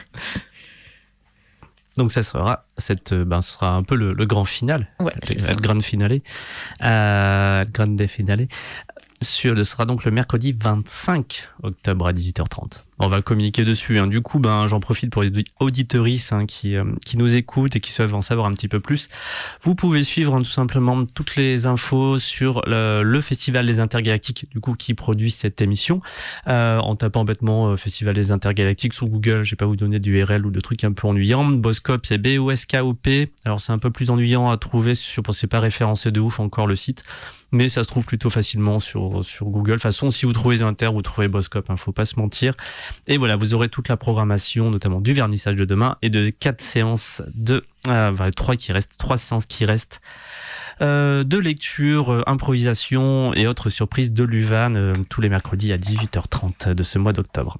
Donc ça sera cette, ben, ce sera un peu le, grand final, ouais, le, le grand finale, euh, grande finale. Ce sera donc le mercredi 25 octobre à 18h30. On va communiquer dessus. Hein. Du coup, ben, j'en profite pour les auditeuristes hein, qui, euh, qui nous écoutent et qui souhaitent en savoir un petit peu plus. Vous pouvez suivre hein, tout simplement toutes les infos sur le, Festival des Intergalactiques, du coup, qui produit cette émission, euh, en tapant bêtement euh, Festival des Intergalactiques sur Google. Je vais pas vous donner d'URL ou de trucs un peu ennuyants. Boscop, c'est B-O-S-K-O-P. Alors, c'est un peu plus ennuyant à trouver, sur, c'est pas référencé de ouf encore le site mais ça se trouve plutôt facilement sur, sur Google. De toute façon, si vous trouvez Inter, vous trouvez Boscop, hein, faut pas se mentir. Et voilà, vous aurez toute la programmation, notamment du vernissage de demain et de quatre séances de, euh, trois qui restent, trois séances qui restent. Euh, de lecture, euh, improvisation et autres surprises de l'UVAN euh, tous les mercredis à 18h30 de ce mois d'octobre.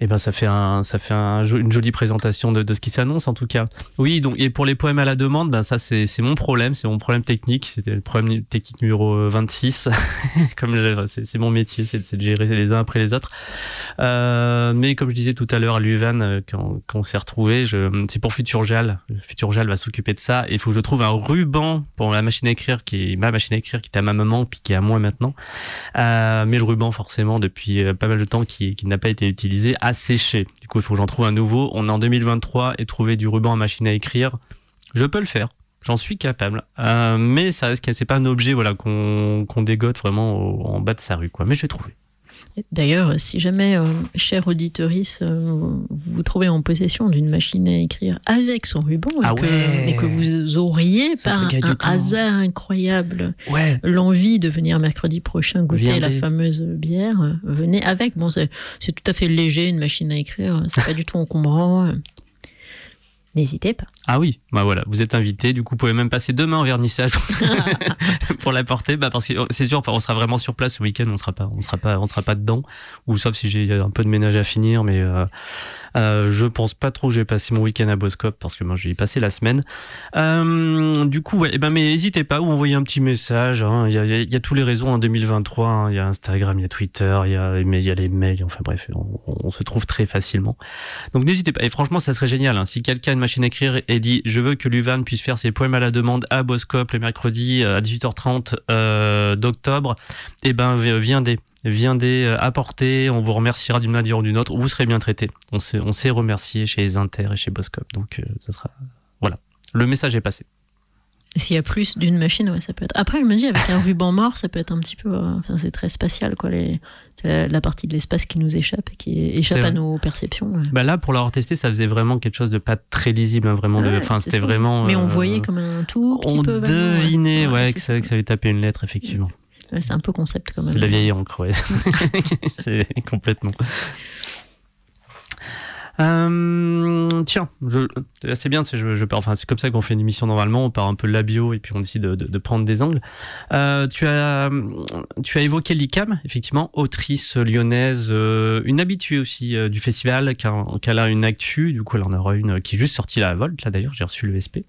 Eh ben, ça fait un, ça fait une jolie présentation de, de ce qui s'annonce en tout cas. Oui, donc et pour les poèmes à la demande, ben ça c'est mon problème, c'est mon problème technique. C'était le problème technique numéro 26. comme c'est mon métier, c'est de gérer les uns après les autres. Euh, mais comme je disais tout à l'heure à Luvan, euh, quand, quand on s'est retrouvé, c'est pour Futurjal. Futurjal va s'occuper de ça. Il faut que je trouve un ruban pour la machine à écrire qui est ma machine à écrire qui est à ma maman puis qui est à moi maintenant. Euh, mais le ruban forcément depuis euh, pas mal de temps qui, qui n'a pas été utilisé séché. Du coup, il faut que j'en trouve un nouveau. On est en 2023 et trouver du ruban à machine à écrire, je peux le faire. J'en suis capable. Euh, mais ça reste c'est pas un objet voilà qu'on dégote vraiment en bas de sa rue quoi. Mais je vais trouver. D'ailleurs, si jamais, euh, cher auditeurice, euh, vous trouvez en possession d'une machine à écrire avec son ruban et, ah que, vous auriez par un hasard incroyable l'envie de venir mercredi prochain goûter la fameuse bière, venez avec. Bon, c'est tout à fait léger une machine à écrire, c'est pas du tout encombrant. N'hésitez pas. Ah oui, bah voilà, vous êtes invité. Du coup, vous pouvez même passer demain en vernissage pour la porter, bah parce que c'est sûr, enfin, on sera vraiment sur place ce week-end. On sera pas, on sera pas, on sera pas dedans, ou sauf si j'ai un peu de ménage à finir, mais euh, euh, je pense pas trop j'ai passé mon week-end à Boscop parce que moi j'ai passé la semaine. Euh, du coup, ouais, eh ben, mais n'hésitez pas ou envoyez un petit message. Hein. Il, y a, il, y a, tous les réseaux en 2023. Hein. Il y a Instagram, il y a Twitter, il y a, y a les mails. Enfin bref, on, se trouve très facilement. Donc n'hésitez pas. Et franchement, ça serait génial. Hein. Si quelqu'un a une machine à écrire et dit je veux que Luvan puisse faire ses poèmes à la demande à Boscop le mercredi euh, à 18h30 euh, d'octobre, et eh ben viendez viendez euh, apporter, on vous remerciera d'une manière ou d'une autre, vous serez bien traité. On s'est, on s'est remercié chez les Inter et chez Boscop, donc euh, ça sera voilà. Le message est passé. S'il y a plus d'une machine, ouais, ça peut être. Après, je me dis, avec un ruban mort, ça peut être un petit peu. Euh, enfin, c'est très spatial, quoi. Les, la, partie de l'espace qui nous échappe et qui échappe à nos perceptions. Bah là, pour l'avoir testé, ça faisait vraiment quelque chose de pas très lisible, hein, vraiment. De... enfin, c'était vraiment. Mais on voyait comme un tout petit on peu. On devinait, ouais, que, ça, que, ça, avait tapé une lettre, effectivement c'est un peu concept quand même. C'est la vieille encre, ouais. c'est complètement. Euh, tiens, c'est bien, je, je enfin, c'est comme ça qu'on fait une émission normalement, on part un peu la bio et puis on décide de, de, prendre des angles. Euh, tu, as, tu as évoqué l'ICAM, effectivement, autrice lyonnaise, euh, une habituée aussi euh, du festival, car, elle a une actu, du coup elle en aura une qui est juste sortie la Volt, là d'ailleurs, j'ai reçu le SP.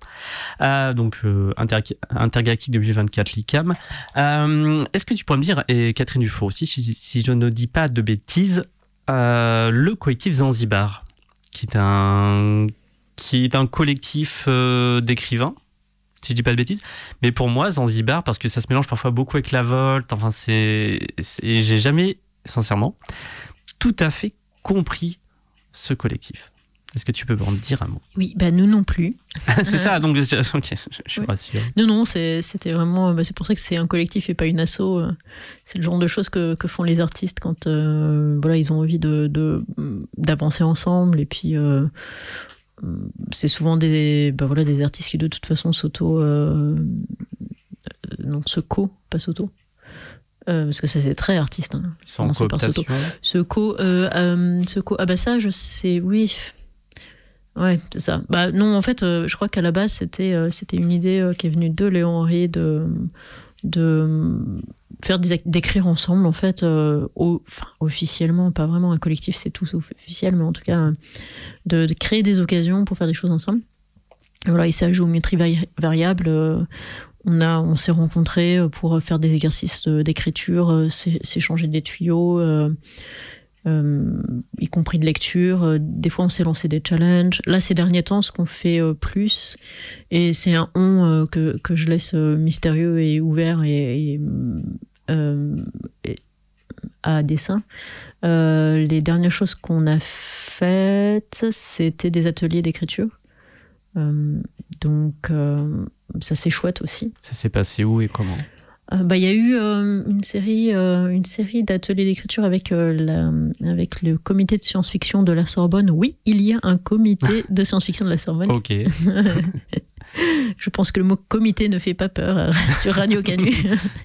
donc Inter Intergalactique 2024, l'ICAM. Est-ce que tu pourrais me dire, et Catherine Dufault aussi, si, si je ne dis pas de bêtises, le collectif Zanzibar? Qui est un, qui est un collectif euh, d'écrivains, si je dis pas de bêtises. Mais pour moi, Zanzibar, parce que ça se mélange parfois beaucoup avec la Volte, enfin, c'est. J'ai jamais, sincèrement, tout à fait compris ce collectif. Est-ce que tu peux en dire un mot? Oui, bah nous non plus. c'est ça, donc je, suis rassuré. Non, non, c'était vraiment. Bah, c'est pour ça que c'est un collectif et pas une asso. Euh, c'est le genre de choses que, que font les artistes quand euh, voilà, ils ont envie d'avancer de, d'avancer ensemble. Et puis, euh, c'est souvent des, bah, voilà, des artistes qui de toute façon s'auto. non, se co, pas s'auto. parce que ça c'est très artiste. Hein. Sans cooptation. Ce co, ce co, ah bah ça je sais, oui, Ouais, c'est ça. Bah non, en fait, euh, je crois qu'à la base, c'était euh, c'était une idée euh, qui est venue de Léon Henry de de faire d'écrire ensemble en fait officiellement pas vraiment un collectif c'est tout officiel mais en tout cas de, créer des occasions pour faire des choses ensemble voilà, et ça, géométrie variable, on, a, on s'est rencontrés pour faire des exercices d'écriture, s'échanger des tuyaux, y compris de lecture. Des fois, on s'est lancé des challenges. Là, ces derniers temps, ce qu'on fait plus, et c'est un on que, que, je laisse mystérieux et ouvert et, à dessin. Euh, les dernières choses qu'on a faites, c'était des ateliers d'écriture. Euh, donc, euh, ça c'est chouette aussi. Ça s'est passé où et comment? Bah, il y a eu une série, une série d'ateliers d'écriture avec, avec le comité de science-fiction de la Sorbonne. Oui, il y a un comité de science-fiction de la Sorbonne. Ok. Je pense que le mot comité ne fait pas peur euh, sur Radio Canu.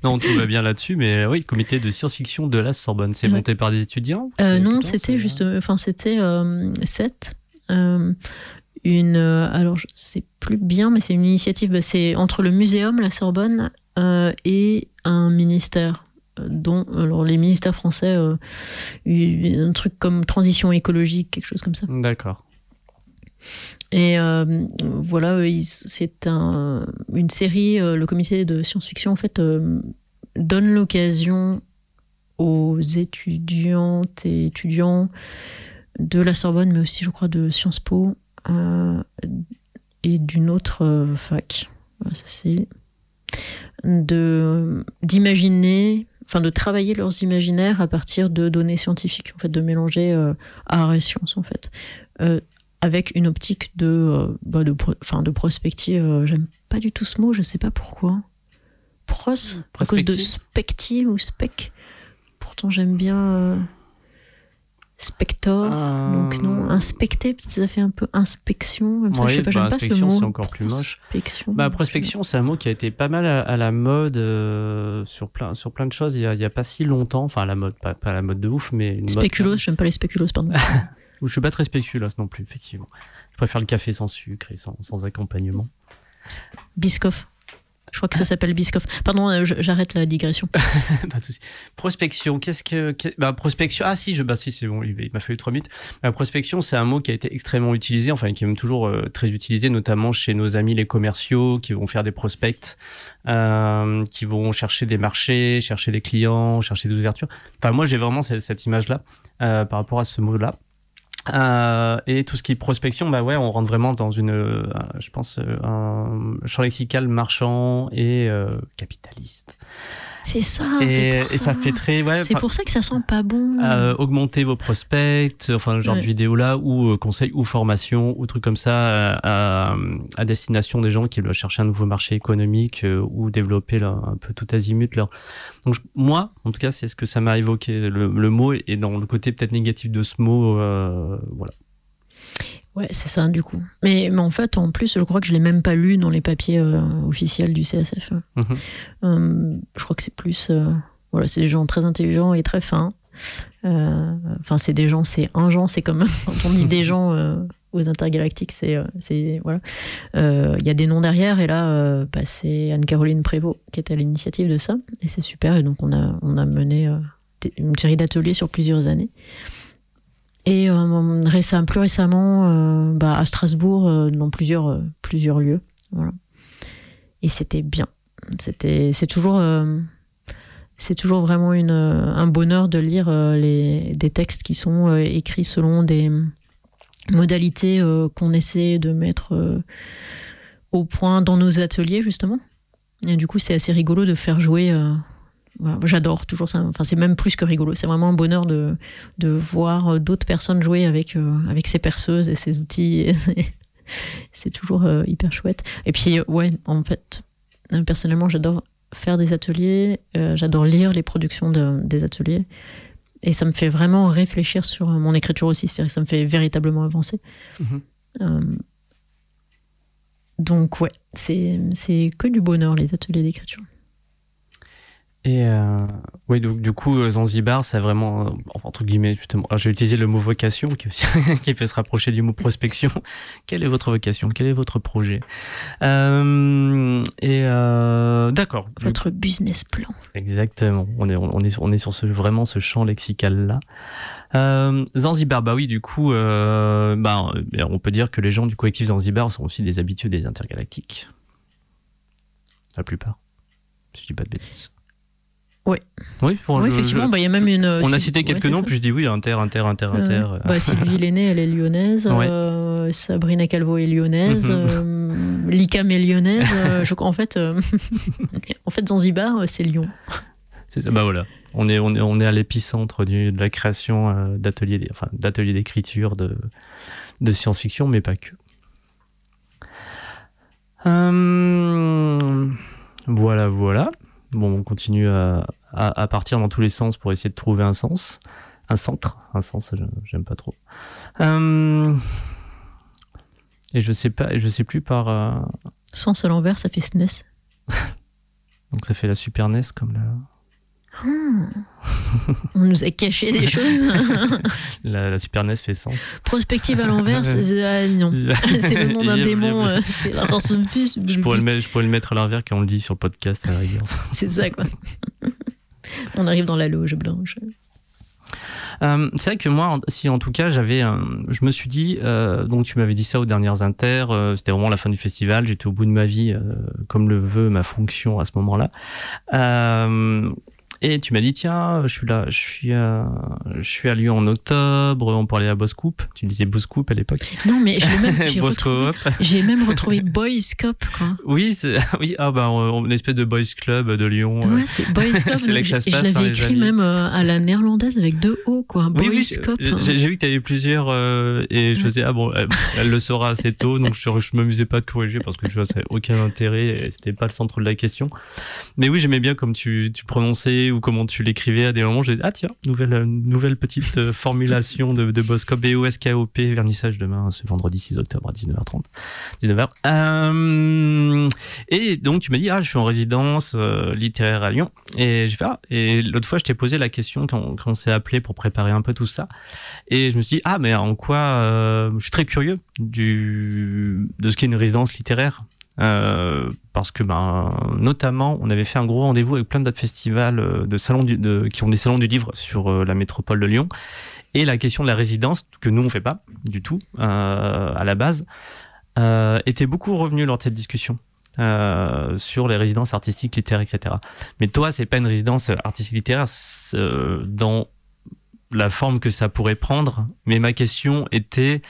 non, tout va bien là-dessus, mais oui, comité de science-fiction de la Sorbonne. C'est monté par des étudiants euh, Non, c'était juste, enfin, c'était euh, sept. une, alors, je sais plus bien, mais c'est une initiative. Bah, c'est entre le muséum, la Sorbonne, et un ministère dont alors les ministères français un truc comme transition écologique quelque chose comme ça d'accord et euh, voilà, c'est un, une série, euh, le comité de science-fiction, en fait, euh, donne l'occasion aux étudiantes et étudiants de la Sorbonne, mais aussi, je crois, de Sciences Po et d'une autre fac. ça c'est de d'imaginer enfin de travailler leurs imaginaires à partir de données scientifiques en fait de mélanger art et science en fait avec une optique de, euh, bah de, de prospective. Euh, j'aime pas du tout ce mot, je sais pas pourquoi. Pros, à cause de spective ou spec. Pourtant, j'aime bien euh, spector. Donc, non, inspecter, ça fait un peu inspection. Comme ça, je sais pas, bah, pas ce mot. c'est encore plus moche. Bah, prospection, c'est un mot qui a été pas mal à, la mode sur, plein, sur plein de choses il y, a, y, a, pas si longtemps. Enfin, la mode, pas, pas la mode de ouf, mais. Spéculos, j'aime pas les spéculos, pardon. Je suis pas très spéculaire non plus, effectivement. Je préfère le café sans sucre et sans, sans accompagnement. Biscoff. Je crois que ça s'appelle Biscoff. Pardon, euh, j'arrête la digression. pas de souci. Prospection, qu'est-ce que. Bah, prospection, ah si, je, bah, si c'est bon, il, m'a fallu trois minutes. La bah, prospection, c'est un mot qui a été extrêmement utilisé, enfin qui est même toujours euh, très utilisé, notamment chez nos amis les commerciaux qui vont faire des prospects, euh, qui vont chercher des marchés, chercher des clients, chercher des ouvertures. Enfin, moi, j'ai vraiment cette, cette image-là par rapport à ce mot-là. Euh, et tout ce qui est prospection, bah ouais, on rentre vraiment dans une, euh, je pense, euh, un champ lexical marchand et capitaliste. C'est ça. Et, ça. fait très. Ouais, c'est pour ça que ça sent pas bon. Euh, augmenter vos prospects, enfin, genre de vidéo là, ou euh, conseils ou formation, ou trucs comme ça, euh, à, à, destination des gens qui veulent chercher un nouveau marché économique ou développer un peu tout azimut. Donc, moi, en tout cas, c'est ce que ça m'a évoqué, le, le, mot, et dans le côté peut-être négatif de ce mot, voilà. Ouais, c'est ça, du coup. Mais, mais, en fait, en plus, je crois que je l'ai même pas lu dans les papiers euh, officiels du CSF. Mhm. Euh, je crois que c'est plus. Euh, voilà, c'est des gens très intelligents et très fins. Enfin, c'est des gens, c'est un genre, c'est comme quand on dit des gens aux intergalactiques, c'est. c'est voilà. Il y a des noms derrière, et là, bah, c'est Anne-Caroline Prévost qui était à l'initiative de ça. Et c'est super, et donc on a, on a mené une série d'ateliers sur plusieurs années. Et euh, plus récemment, euh, bah, à Strasbourg, euh, dans plusieurs, plusieurs lieux. Voilà. Et c'était bien. C'est toujours, c'est toujours vraiment une, un bonheur de lire les, des textes qui sont écrits selon des modalités qu'on essaie de mettre au point dans nos ateliers, justement. Et du coup, c'est assez rigolo de faire jouer J'adore toujours ça. Enfin, c'est même plus que rigolo. C'est vraiment un bonheur de, de voir d'autres personnes jouer avec, euh, avec ces perceuses et ces outils. c'est toujours euh, hyper chouette. Et puis, euh, ouais, en fait, personnellement, j'adore faire des ateliers. j'adore lire les productions des ateliers. Et ça me fait vraiment réfléchir sur mon écriture aussi. C'est-à-dire que ça me fait véritablement avancer. Mm-hmm. donc, ouais, c'est que du bonheur, les ateliers d'écriture. Et euh, oui, donc du coup, euh, Zanzibar, c'est vraiment, euh, entre guillemets, justement, vais utiliser le mot vocation, qui, aussi, qui peut se rapprocher du mot prospection. Quelle est votre vocation? Quel est votre projet? Euh, Et euh, d'accord. Votre business plan. Exactement. On est, on est, on est sur ce, vraiment ce champ lexical-là. Zanzibar, bah oui, du coup, bah, on peut dire que les gens du collectif Zanzibar sont aussi des habitués des intergalactiques. La plupart. Si je dis pas de bêtises. Oui. Oui, bon, Oui, je- effectivement, bah, il y a même une. on a cité quelques noms, ça. puis je dis oui, inter, inter, inter, inter. Euh, bah, Sylvie Lenné, elle est lyonnaise. Ouais. euh, Sabrina Calvo est lyonnaise. Mhm. euh, Lika est lyonnaise. euh, je- en, fait, euh, en fait, Zanzibar, euh, c'est Lyon. C'est ça, bah voilà. On est, on est, on est à l'épicentre de la création euh, d'ateliers, enfin, d'écriture, de, de science-fiction, mais pas que. Euh, voilà, voilà. Bon, on continue à, à, à partir dans tous les sens pour essayer de trouver un sens. Un centre. Un sens, j'aime pas trop. Euh, et je sais pas, je sais plus par. euh, Sens à l'envers, ça fait SNES. donc ça fait la Super NES comme la, Hmm. On nous a caché des choses. la, la Super NES fait sens. Prospective à l'envers, c'est ah, non. C'est le nom d'un démon. euh, C'est la de plus. Je pourrais, le mettre, je pourrais le mettre à l'envers quand on le dit sur le podcast à la rigueur. C'est ça, quoi. On arrive dans la loge blanche. Euh, c'est vrai que moi, si en tout cas, j'avais, un- je me suis dit, euh, donc tu m'avais dit ça aux dernières inter, euh, c'était vraiment la fin du festival, j'étais au bout de ma vie, euh, comme le veut ma fonction à ce moment-là. Euh, et tu m'as dit, tiens, je suis là, je suis, à, je suis à Lyon en octobre, on parlait à Boscoup. Tu disais Boscoup à l'époque. Non, mais je même, j'ai, retrouvé, Boscoop. j'ai même retrouvé Boys Cop, quoi. Oui, oui, ah bah, on- une espèce de boys club de Lyon. euh. Ouais, c'est Boys Cop. C'est là que ça je se passe, je hein, l'avais les écrit même euh, à la néerlandaise avec deux O, quoi. Boys Oui, oui, Cop. j'ai- vu que tu avais plusieurs euh, et je Ouais. faisais ah bon elle, elle le saura assez tôt donc je, je m'amusais pas de corriger parce que tu vois ça n'avait aucun intérêt et c'était pas le centre de la question. Mais oui j'aimais bien comme tu, tu prononçais ou comment tu l'écrivais à des moments j'ai dit ah tiens nouvelle euh, petite euh, formulation de, de Boscop B O S K O P vernissage demain ce vendredi 6 octobre à 19h30 19h. Euh, et donc tu m'as dit ah je suis en résidence littéraire à Lyon. Et je fais ah et l'autre fois je t'ai posé la question quand, on s'est appelé pour préparer un peu tout ça. Et je me suis dit ah mais en quoi je suis très curieux de ce qu'est une résidence littéraire Euh, parce que ben notamment on avait fait un gros rendez-vous avec plein d'autres festivals euh, de salons qui ont des salons du livre sur euh, la métropole de Lyon et la question de la résidence que nous on fait pas du tout à la base était beaucoup revenue lors de cette discussion sur les résidences artistiques, littéraires, etc. Mais toi, c'est pas une résidence artistique littéraire dans la forme que ça pourrait prendre. Mais ma question était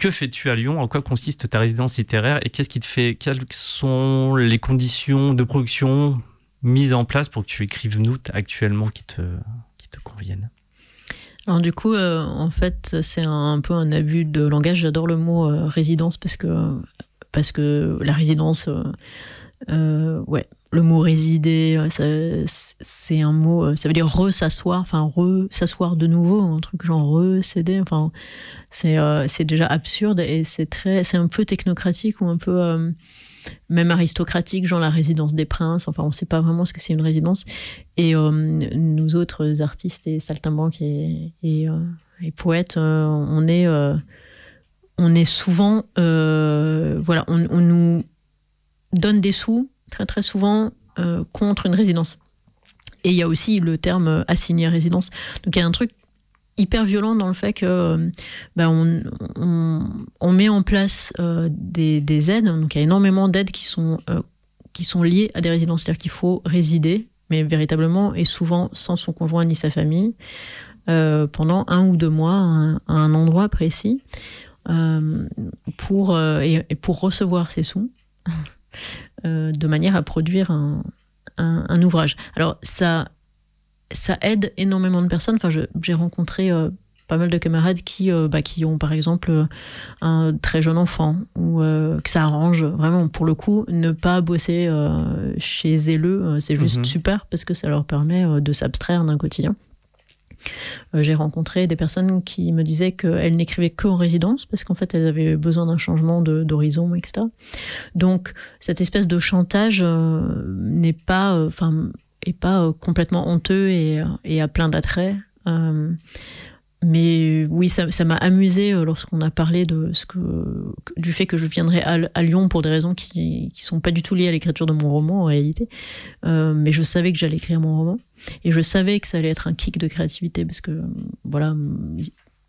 que fais-tu à Lyon? En quoi consiste ta résidence littéraire? Et qu'est-ce qui te fait Quelles sont les conditions de production mises en place pour que tu écrives nous actuellement qui te, qui te conviennent? Alors du coup, euh, en fait, c'est un, peu un abus de langage. J'adore le mot euh, résidence parce que parce que la résidence, euh, ouais, le mot résider, euh, c'est un mot, euh, ça veut dire re-s'asseoir, enfin re-s'asseoir de nouveau, un truc genre re-céder. Enfin, c'est euh, c'est déjà absurde et c'est très, c'est un peu technocratique ou un peu même aristocratique, genre la résidence des princes. Enfin, on sait pas vraiment ce que c'est une résidence. Et nous autres artistes et saltimbanques et, et, poètes, on est, on est souvent, voilà, on nous donne des sous très très souvent euh, contre une résidence. Et il y a aussi le terme euh, assigné à résidence. Donc il y a un truc hyper violent dans le fait que euh, ben, on, on, met en place des, des aides. Donc il y a énormément d'aides qui sont qui sont liées à des résidences, c'est-à-dire qu'il faut résider, mais véritablement et souvent sans son conjoint ni sa famille, pendant un ou deux mois à un, endroit précis pour et, pour recevoir ces sous. Euh, de manière à produire un, un- un ouvrage. Alors ça, ça aide énormément de personnes. Enfin, j'ai rencontré euh, pas mal de camarades qui, euh, bah, qui ont par exemple un très jeune enfant ou que ça arrange vraiment pour le coup ne pas bosser chez euh, c'est juste Mhm. super parce que ça leur permet de s'abstraire d'un quotidien. Euh, J'ai rencontré des personnes qui me disaient qu'elles n'écrivaient qu'en résidence parce qu'en fait elles avaient besoin d'un changement d'horizon, etc. Donc cette espèce de chantage euh, n'est pas, euh, enfin, est pas complètement honteux et a plein d'attraits. Mais oui, ça m'a amusé lorsqu'on a parlé de ce que, du fait que je viendrais à, Lyon pour des raisons qui qui sont pas du tout liées à l'écriture de mon roman en réalité. mais je savais que j'allais écrire mon roman et je savais que ça allait être un kick de créativité parce que voilà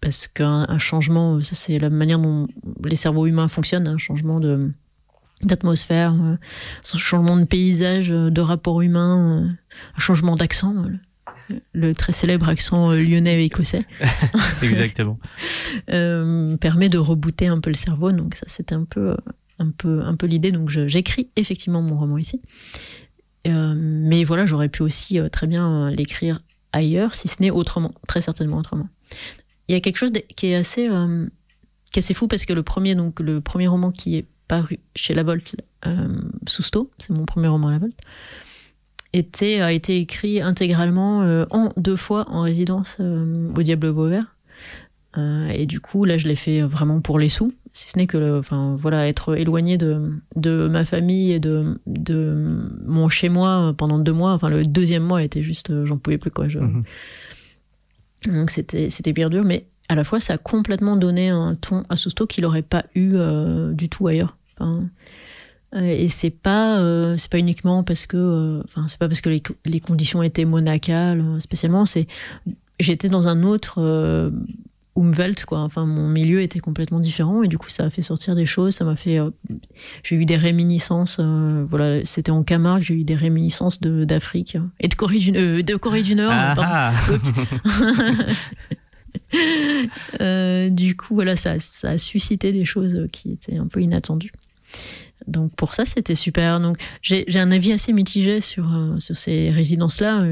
parce qu'un changement, ça c'est la manière dont les cerveaux humains fonctionnent, un changement de d'atmosphère, un changement de paysage, de rapport humain, un changement d'accent, le très célèbre accent lyonnais et écossais. Exactement. euh, permet de rebooter un peu le cerveau, donc ça c'était un peu, un peu, un peu l'idée. Donc j'écris effectivement mon roman ici, euh, mais voilà, j'aurais pu aussi euh, très bien l'écrire ailleurs, si ce n'est autrement, très certainement autrement il y a quelque chose qui est assez, euh, qui est assez fou parce que le premier, donc, le premier roman qui est paru chez La Volte, euh, Sousto, c'est mon premier roman à La Volte, était, a été écrit intégralement euh, en deux fois en résidence euh, au Diable Vauvert. et du coup, là, je l'ai fait vraiment pour les sous, si ce n'est que, enfin, voilà, être éloigné de, de ma famille et de, de mon chez moi pendant deux mois. Enfin, le deuxième mois était juste, j'en pouvais plus quoi. Je, mhm. Donc c'était c'était bien dur, mais à la fois ça a complètement donné un ton à Sousto qu'il n'aurait pas eu euh, du tout ailleurs. Enfin, euh, et c'est pas euh, c'est pas uniquement parce que enfin c'est pas parce que les, les, conditions étaient monacales spécialement. C'est j'étais dans un autre Umwelt, quoi. Enfin, mon milieu était complètement différent et du coup, ça a fait sortir des choses. Ça m'a fait. Euh, j'ai eu des réminiscences. Euh, voilà, c'était en Camargue, j'ai eu des réminiscences d'Afrique et de Corée du, euh, de Corée du Nord. Ah du coup, voilà, ça, ça, a suscité des choses qui étaient un peu inattendues. Donc pour ça, c'était super. Donc j'ai un avis assez mitigé sur, sur ces résidences-là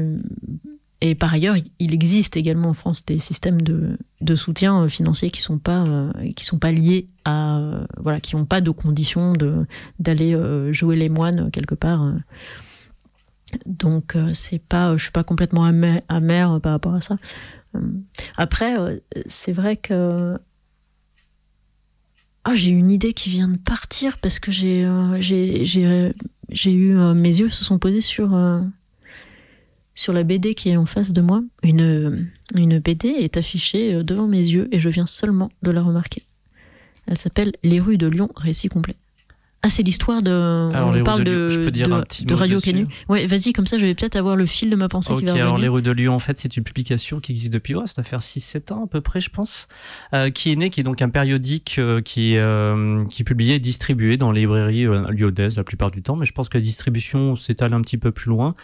et par ailleurs, il existe également en France des systèmes de, de soutien euh, financier qui sont pas euh, qui sont pas liés à euh, voilà qui n'ont pas de conditions de d'aller jouer les moines quelque part. Donc c'est pas je suis pas complètement amère amer par rapport à ça. Après c'est vrai que ah, j'ai une idée qui vient de partir parce que j'ai j'ai j'ai eu mes yeux se sont posés sur la BD qui est en face de moi, une, BD est affichée euh, devant mes yeux et je viens seulement de la remarquer. Elle s'appelle Les rues de Lyon, récit complet. Ah, c'est l'histoire de. on parle de, de, Radio Canu. Ouais, vas-y, comme ça, je vais peut-être avoir le fil de ma pensée qui va alors Les rues de Lyon, en fait, c'est une publication qui existe depuis, ouais, ça doit faire 6-7 ans à peu près, je pense, euh, qui est né, qui est donc un périodique euh, qui, euh, qui est publié et distribué dans les librairies lyonnaises la plupart du temps, mais je pense que la distribution s'étale un petit peu plus loin.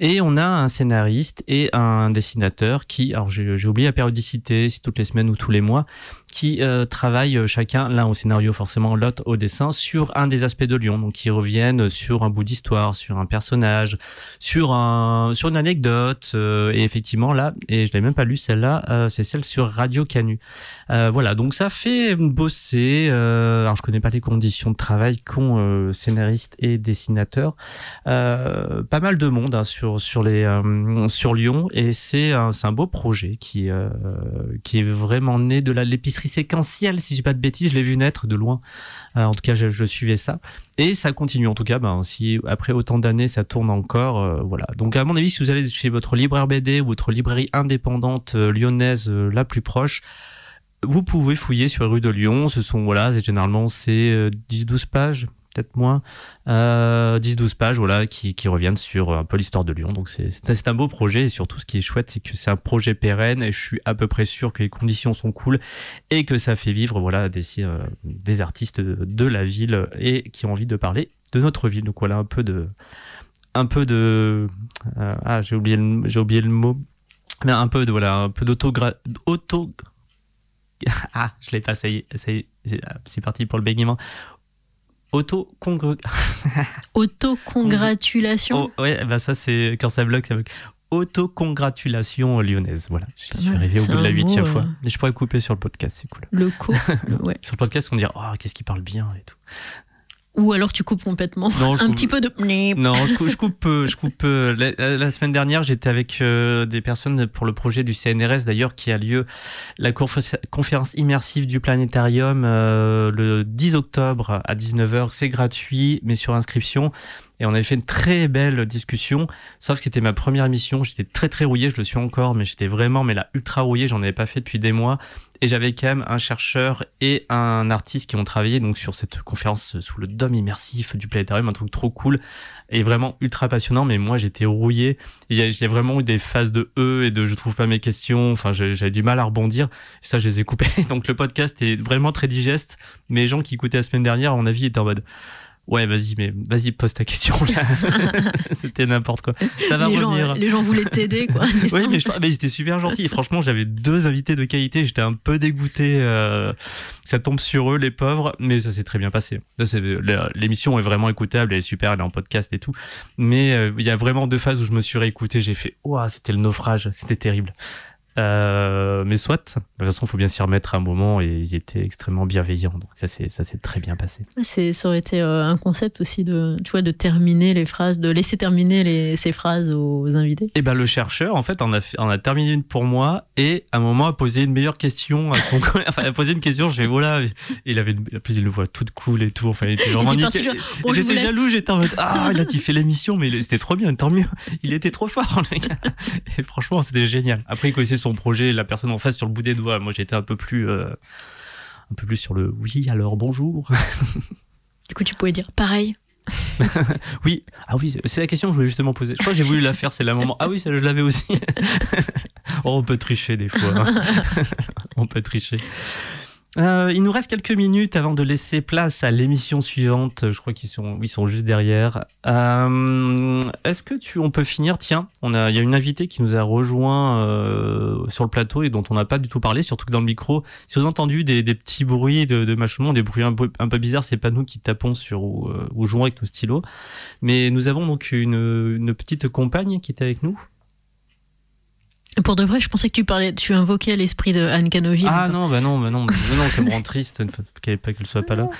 Et on a un scénariste et un dessinateur qui, alors j'ai oublié la périodicité, si toutes les semaines ou tous les mois, qui euh, travaillent euh, chacun, l'un au scénario forcément, l'autre au dessin, sur un des aspects de Lyon. Donc, ils reviennent sur un bout d'histoire, sur un personnage, sur un, sur une anecdote. Euh, et effectivement, là, et je l'ai même pas lu celle-là, c'est celle sur Radio Canu. voilà, donc ça fait bosser. alors, je connais pas les conditions de travail qu'ont scénaristes et dessinateurs. pas mal de monde hein, sur sur les sur Lyon, et c'est un, un beau projet qui qui est vraiment né de l'épicerie séquentielle, si j'ai pas de bêtises, je l'ai vu naître de loin. Euh, en tout cas, je, suivais ça. Et ça continue, en tout cas, ben, si après autant d'années, ça tourne encore, euh, voilà. Donc, à mon avis, si vous allez chez votre libraire BD ou votre librairie indépendante euh, lyonnaise la plus proche, vous pouvez fouiller sur la rue de Lyon. Ce sont, voilà, c'est généralement, c'est 10-12 pages, peut-être moins, euh, 10-12 pages voilà, qui, reviennent sur un peu l'histoire de Lyon. Donc c'est un beau projet et surtout ce qui est chouette, c'est que c'est un projet pérenne et je suis à peu près sûr que les conditions sont cool et que ça fait vivre voilà, des, euh, des artistes de, la ville et qui ont envie de parler de notre ville. Donc voilà un peu de... Un peu de... Euh, ah, j'ai oublié, le, oublié le mot. Mais un peu de... Voilà, un peu d'auto... Auto... Ah, je l'ai pas, ça y est, est, c'est parti pour le bégaiement Auto-congratulation. oh, ouais, bah ça c'est quand ça bloque, ça bloque. Auto-congratulation lyonnaise. Voilà, j'y suis arrivé au bout de la huitième fois. Euh, je pourrais couper sur le podcast, c'est cool. Le co. ouais. Sur le podcast, on dirait oh, qu'est-ce qu'il parle bien et tout. Ou alors tu coupes complètement. un petit peu de. Non, je coupe. Je coupe, je coupe euh, la, semaine dernière, j'étais avec euh, des personnes pour le projet du CNRS d'ailleurs qui a lieu la conférence immersive du planétarium euh, le 10 octobre à 19h. C'est gratuit, mais sur inscription. Et on avait fait une très belle discussion. Sauf que c'était ma première émission. J'étais très très rouillé. Je le suis encore, mais j'étais vraiment mais là ultra rouillé. J'en avais pas fait depuis des mois. Et j'avais quand même un chercheur et un artiste qui ont travaillé donc sur cette conférence sous le dôme immersif du planétarium, un truc trop cool et vraiment ultra passionnant. Mais moi, j'étais rouillé. J'ai vraiment eu des phases de E et de je trouve pas mes questions. Enfin, j'avais du mal à rebondir. Ça, je les ai coupés. Donc le podcast est vraiment très digeste. Mais les gens qui écoutaient la semaine dernière, à mon avis, étaient en mode Ouais, vas-y, mais vas-y, pose ta question. C'était n'importe quoi. Ça va les revenir. Gens, les gens voulaient t'aider, quoi. oui, mais, mais ils étaient super gentils. Et franchement, j'avais deux invités de qualité. J'étais un peu dégoûté. Euh, ça tombe sur eux, les pauvres. Mais ça s'est très bien passé. L'émission est vraiment écoutable. Elle est super. Elle est en podcast et tout. Mais euh, il y a vraiment deux phases où je me suis réécouté. J'ai fait, oh, c'était le naufrage. C'était terrible. Euh, mais soit, de toute façon, il faut bien s'y remettre un moment et ils étaient extrêmement bienveillants. Donc ça, c'est ça s'est très bien passé. C'est ça aurait été euh, un concept aussi de tu vois de terminer les phrases, de laisser terminer les, ces phrases aux invités. Et eh ben le chercheur, en fait, en a en a terminé une pour moi et à un moment a posé une meilleure question à son enfin a posé une question. Je fais voilà, il avait une, il le voit toute cool et tout. Enfin, il était vraiment nickel. j'étais jaloux, j'étais en mode ah il a fait l'émission, mais c'était trop bien, tant mieux. Il était trop fort. et franchement, c'était génial. Après, il connaissait son projet, la personne en face sur le bout des doigts. Moi, j'étais un peu plus, euh, un peu plus sur le oui. Alors bonjour. Du coup, tu pouvais dire pareil. oui, ah oui, c'est la question que je voulais justement poser. Je crois que j'ai voulu la faire, c'est la moment. Ah oui, ça, je l'avais aussi. oh, on peut tricher des fois. Hein. on peut tricher. Euh, il nous reste quelques minutes avant de laisser place à l'émission suivante. Je crois qu'ils sont, ils sont juste derrière. Euh, est-ce que tu, on peut finir? Tiens, on a, il y a une invitée qui nous a rejoint euh, sur le plateau et dont on n'a pas du tout parlé, surtout que dans le micro, si vous avez entendu des, petits bruits de, de des bruits un peu, un peu bizarres, c'est pas nous qui tapons sur ou, ou jouons avec nos stylos, mais nous avons donc une, une petite compagne qui était avec nous. Pour de vrai, je pensais que tu parlais, tu invoquais l'esprit de Anne Canoville. Ah non, bah non, bah non, bah non, ça me rend triste qu'elle ne soit pas là.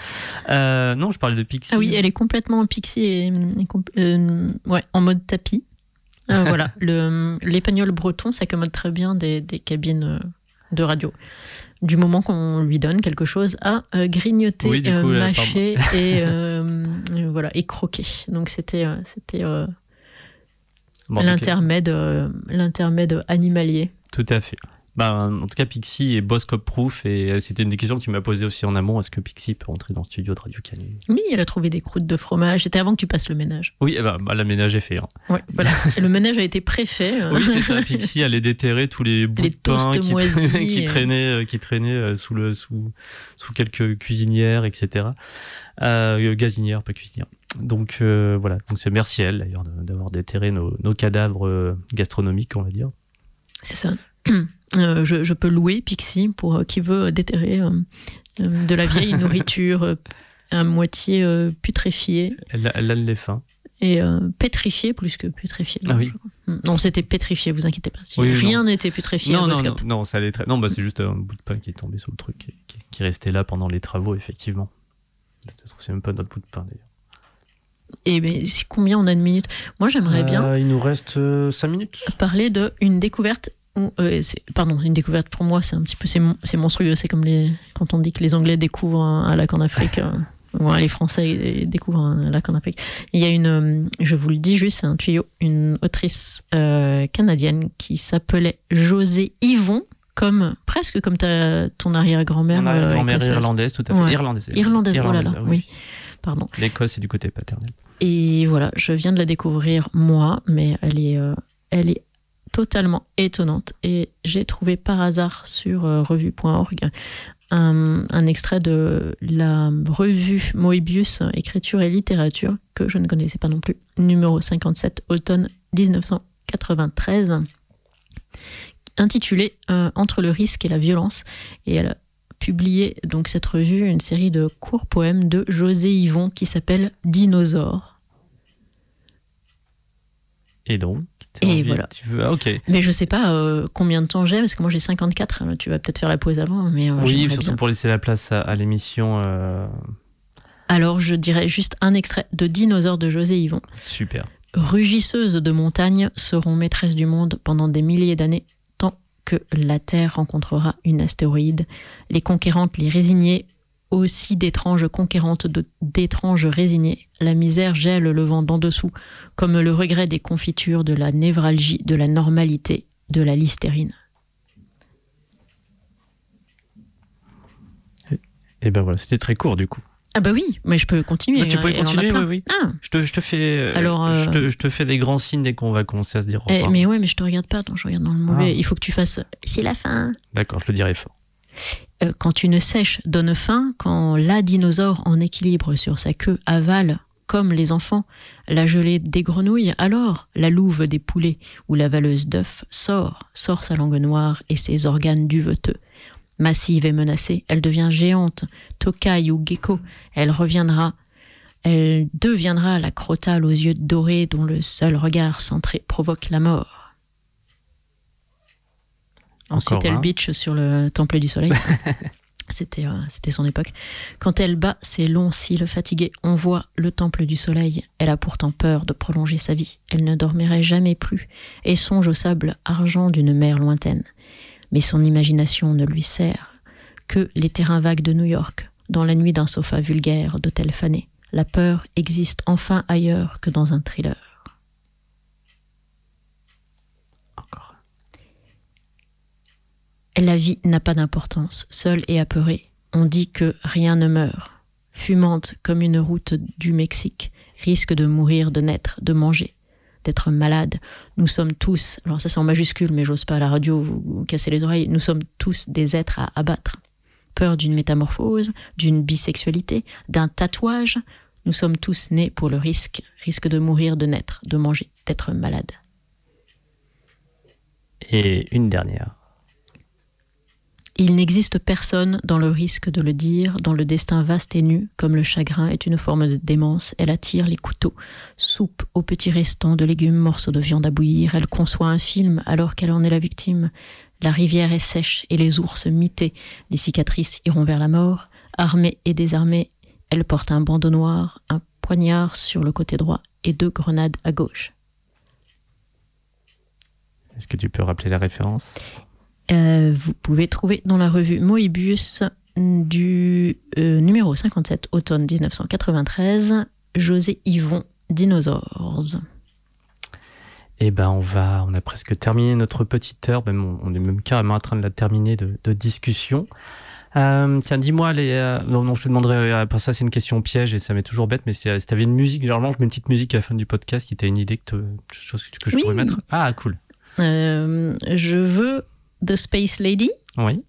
Euh, non, je parlais de Pixie. Ah oui, elle est complètement Pixie et, euh, ouais, en mode tapis. Euh, voilà, l'épagnol breton s'accommode très bien des, des, cabines de radio. Du moment qu'on lui donne quelque chose à grignoter, mâcher et voilà et croquer. Donc c'était c'était l'intermède, euh, l'intermède animalier. Tout à fait. Bah, en tout cas, Pixie est boss cop proof et euh, c'était une des questions que tu m'as posées aussi en amont. Est-ce que Pixie peut rentrer dans le studio de Radio Canu Oui, elle a trouvé des croûtes de fromage. C'était avant que tu passes le ménage. Oui, eh ben, bah, le ménage est fait. Hein. Ouais, voilà. le ménage a été préfet. Euh. Oui, c'est ça. Pixie allait déterrer tous les bouts de pain qui, qui, traînaient, qui traînaient sous, le, sous, sous quelques cuisinières, etc. Euh, gazinières, pas cuisinières. Donc euh, voilà, donc c'est merci à elle d'ailleurs d'avoir déterré nos, cadavres euh, gastronomiques, on va dire. C'est ça. Euh, je, peux louer Pixie pour qui veut déterrer de la vieille nourriture à moitié putréfiée. Elle, elle a les fins. Et pétrifiée plus que putréfiée. Ah oui. Non, c'était pétrifié, vous inquiétez pas. rien n'était putréfié. Non, non, non, ça allait très. Non, bah, c'est juste un bout de pain qui est tombé sur le truc, qui, qui, qui restait là pendant les travaux, effectivement. C'est même pas notre bout de pain d'ailleurs. Et ben, c'est combien on a de minutes Moi, j'aimerais bien. Euh, il nous reste 5 euh, minutes. Parler de une Euh, pardon, une découverte pour moi, c'est un petit peu c'est monstrueux. C'est comme les, quand on dit que les Anglais découvrent un, lac en Afrique. ou les Français découvrent un lac en Afrique. Il y a une, je vous le dis juste, c'est un tuyau, une autrice canadienne qui s'appelait José Yvon, comme presque comme ta, ton arrière-grand-mère. Arrière-grand-mère irlandaise, tout à fait. Irlandaise. Irlandaise, oh là là, oui. Pardon. L'Écosse, c'est du côté paternel. Et voilà, je viens de la découvrir moi, mais elle est, euh, elle est totalement étonnante. Et j'ai trouvé par hasard sur euh, revue.org un, extrait de la revue Moebius Écriture et Littérature, que je ne connaissais pas non plus, numéro 57, automne 1993, intitulé euh, Entre le risque et la violence. Et elle a publié donc cette revue une série de courts poèmes de José Yvon qui s'appelle Dinosaure. Et donc? Et voilà. Tu veux... ah, ok. Mais je sais pas euh, combien de temps j'ai, parce que moi j'ai 54. tu vas peut-être faire la pause avant. Mais, euh, oui, surtout pour laisser la place à, l'émission. Alors je dirais juste un extrait de Dinosaure de José Yvon. Super. Rugisseuses de montagne seront maîtresses du monde pendant des milliers d'années que la Terre rencontrera une astéroïde. Les conquérantes, les résignées aussi d'étranges conquérantes, d'étranges résignées. La misère gèle le vent d'en dessous, comme le regret des confitures, de la névralgie, de la normalité, de la listérine. Et ben voilà, c'était très court du coup. Ah bah oui, mais je peux continuer. Bah, tu peux a continuer, oui, oui. Ah, Je te, je te fais, euh, Alors, euh, je, te, je te fais des grands signes dès qu'on va commencer à se dire au eh, mais ouais, mais je te regarde pas, attends, je regarde dans le mauvais. Ah. Il faut que tu fasses. C'est la fin. D'accord, je le dirai fort. Euh, quand une sèche donne faim, quand la dinosaure en équilibre sur sa queue avale, comme les enfants, la gelée des grenouilles, alors la louve des poulets ou la valeuse d'œufs sort, sort sa langue noire et ses organes duveteux. Massive et menacée, elle devient géante, tocaille ou gecko, elle reviendra, elle deviendra la crotale aux yeux dorés dont le seul regard centré provoque la mort. Ensuite, elle un. bitch sur le temple du soleil. C'était euh, c'était son époque. Quand elle bat ses longs cils fatigués, on voit le temple du soleil. Elle a pourtant peur de prolonger sa vie. Elle ne dormirait jamais plus et songe au sable argent d'une mer lointaine. Mais son imagination ne lui sert que les terrains vagues de New York, dans la nuit d'un sofa vulgaire d'hôtel fané. La peur existe enfin ailleurs que dans un thriller. Encore. La vie n'a pas d'importance. Seule et apeurée, on dit que rien ne meurt. Fumante comme une route du Mexique, risque de mourir, de naître, de manger, d'être malade. Nous sommes tous, alors ça c'est en majuscule, mais j'ose pas à la radio vous, casser les oreilles, nous sommes tous des êtres à abattre. Peur d'une métamorphose, d'une bisexualité, d'un tatouage. Nous sommes tous nés pour le risque, risque de mourir, de naître, de manger, d'être malade. Et une dernière. Il n'existe personne dans le risque de le dire, dans le destin vaste et nu, comme le chagrin est une forme de démence, elle attire les couteaux, soupe aux petits restants de légumes, morceaux de viande à bouillir, elle conçoit un film alors qu'elle en est la victime. La rivière est sèche et les ours mités, les cicatrices iront vers la mort, armée et désarmée, elle porte un bandeau noir, un poignard sur le côté droit et deux grenades à gauche. Est-ce que tu peux rappeler la référence? Euh, vous pouvez trouver dans la revue Moebius du euh, numéro 57, automne 1993, José Yvon, Dinosaures. Eh ben, on va, on a presque terminé notre petite heure. Même, on, on est même carrément en train de la terminer de, de discussion. Euh, tiens, dis-moi, les, euh, non, non, je te demanderai, après ça, c'est une question piège et ça m'est toujours bête, mais c'est, si t'avais une musique, généralement, je mets une petite musique à la fin du podcast, si t'as une idée que, te- chose que je Oui. pourrais mettre. Ah, cool. Euh, je veux The Space Lady Oui.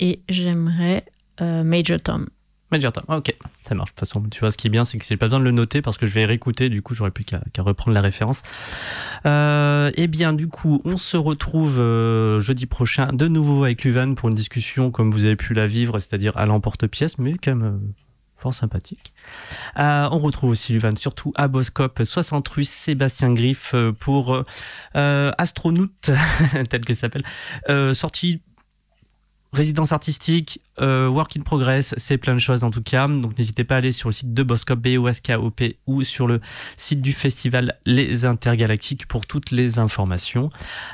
et j'aimerais euh, Major Tom. Major Tom. Ah, ok, ça marche. De toute façon, tu vois, ce qui est bien, c'est que j'ai pas besoin de le noter parce que je vais réécouter. Du coup, j'aurais plus qu'à reprendre la référence. Euh, eh bien, du coup, on se retrouve euh, jeudi prochain de nouveau avec Luvan pour une discussion comme vous avez pu la vivre, c'est-à-dire à l'emporte-pièce, mais quand même euh, sympathique. Euh, on retrouve aussi Luvan surtout à Boscop 60 rue Sébastien Griff euh, pour euh, euh, Astronaute, tel que ça s'appelle, sortie résidence artistique, work in progress, c'est plein de choses en tout cas. Donc n'hésitez pas à aller sur le site de Boscop, B-O-S-K-O-P, ou sur le site du festival Les Intergalactiques pour toutes les informations.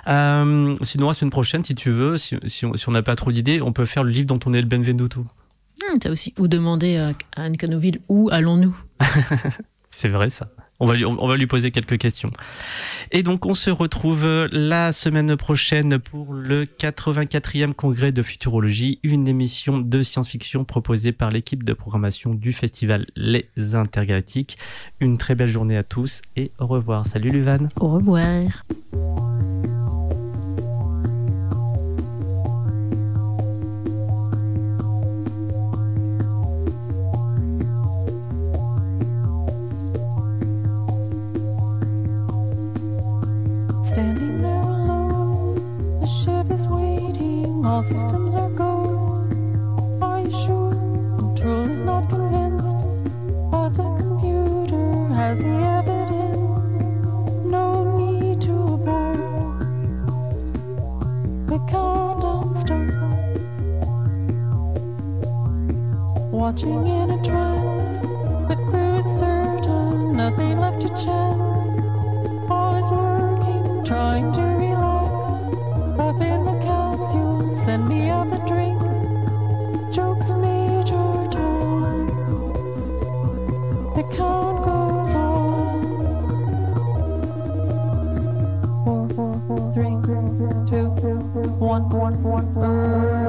Sinon, la semaine prochaine, si tu veux, si on n'a pas trop d'idées, on peut faire le livre dont on est le Benvenuto. Ça aussi. Ou demander à à Anne Canoville où allons-nous? C'est vrai ça. On va, lui, on va lui poser quelques questions. Et donc, on se retrouve la semaine prochaine pour le 84e congrès de futurologie, une émission de science-fiction proposée par l'équipe de programmation du festival Les Intergalactiques. Une très belle journée à tous et au revoir. Salut Luvan. Au revoir. Standing there alone, the ship is waiting, all systems are go. Are you sure? Control is not convinced, but the computer has the evidence. No need to abort. The countdown starts. Watching in a trance, the crew is certain, nothing left to chance trying to relax. Up in the capsule, send me up a drink. Jokes Major Tom. The count goes on. Four, four, four, three, two, one, one, one, one.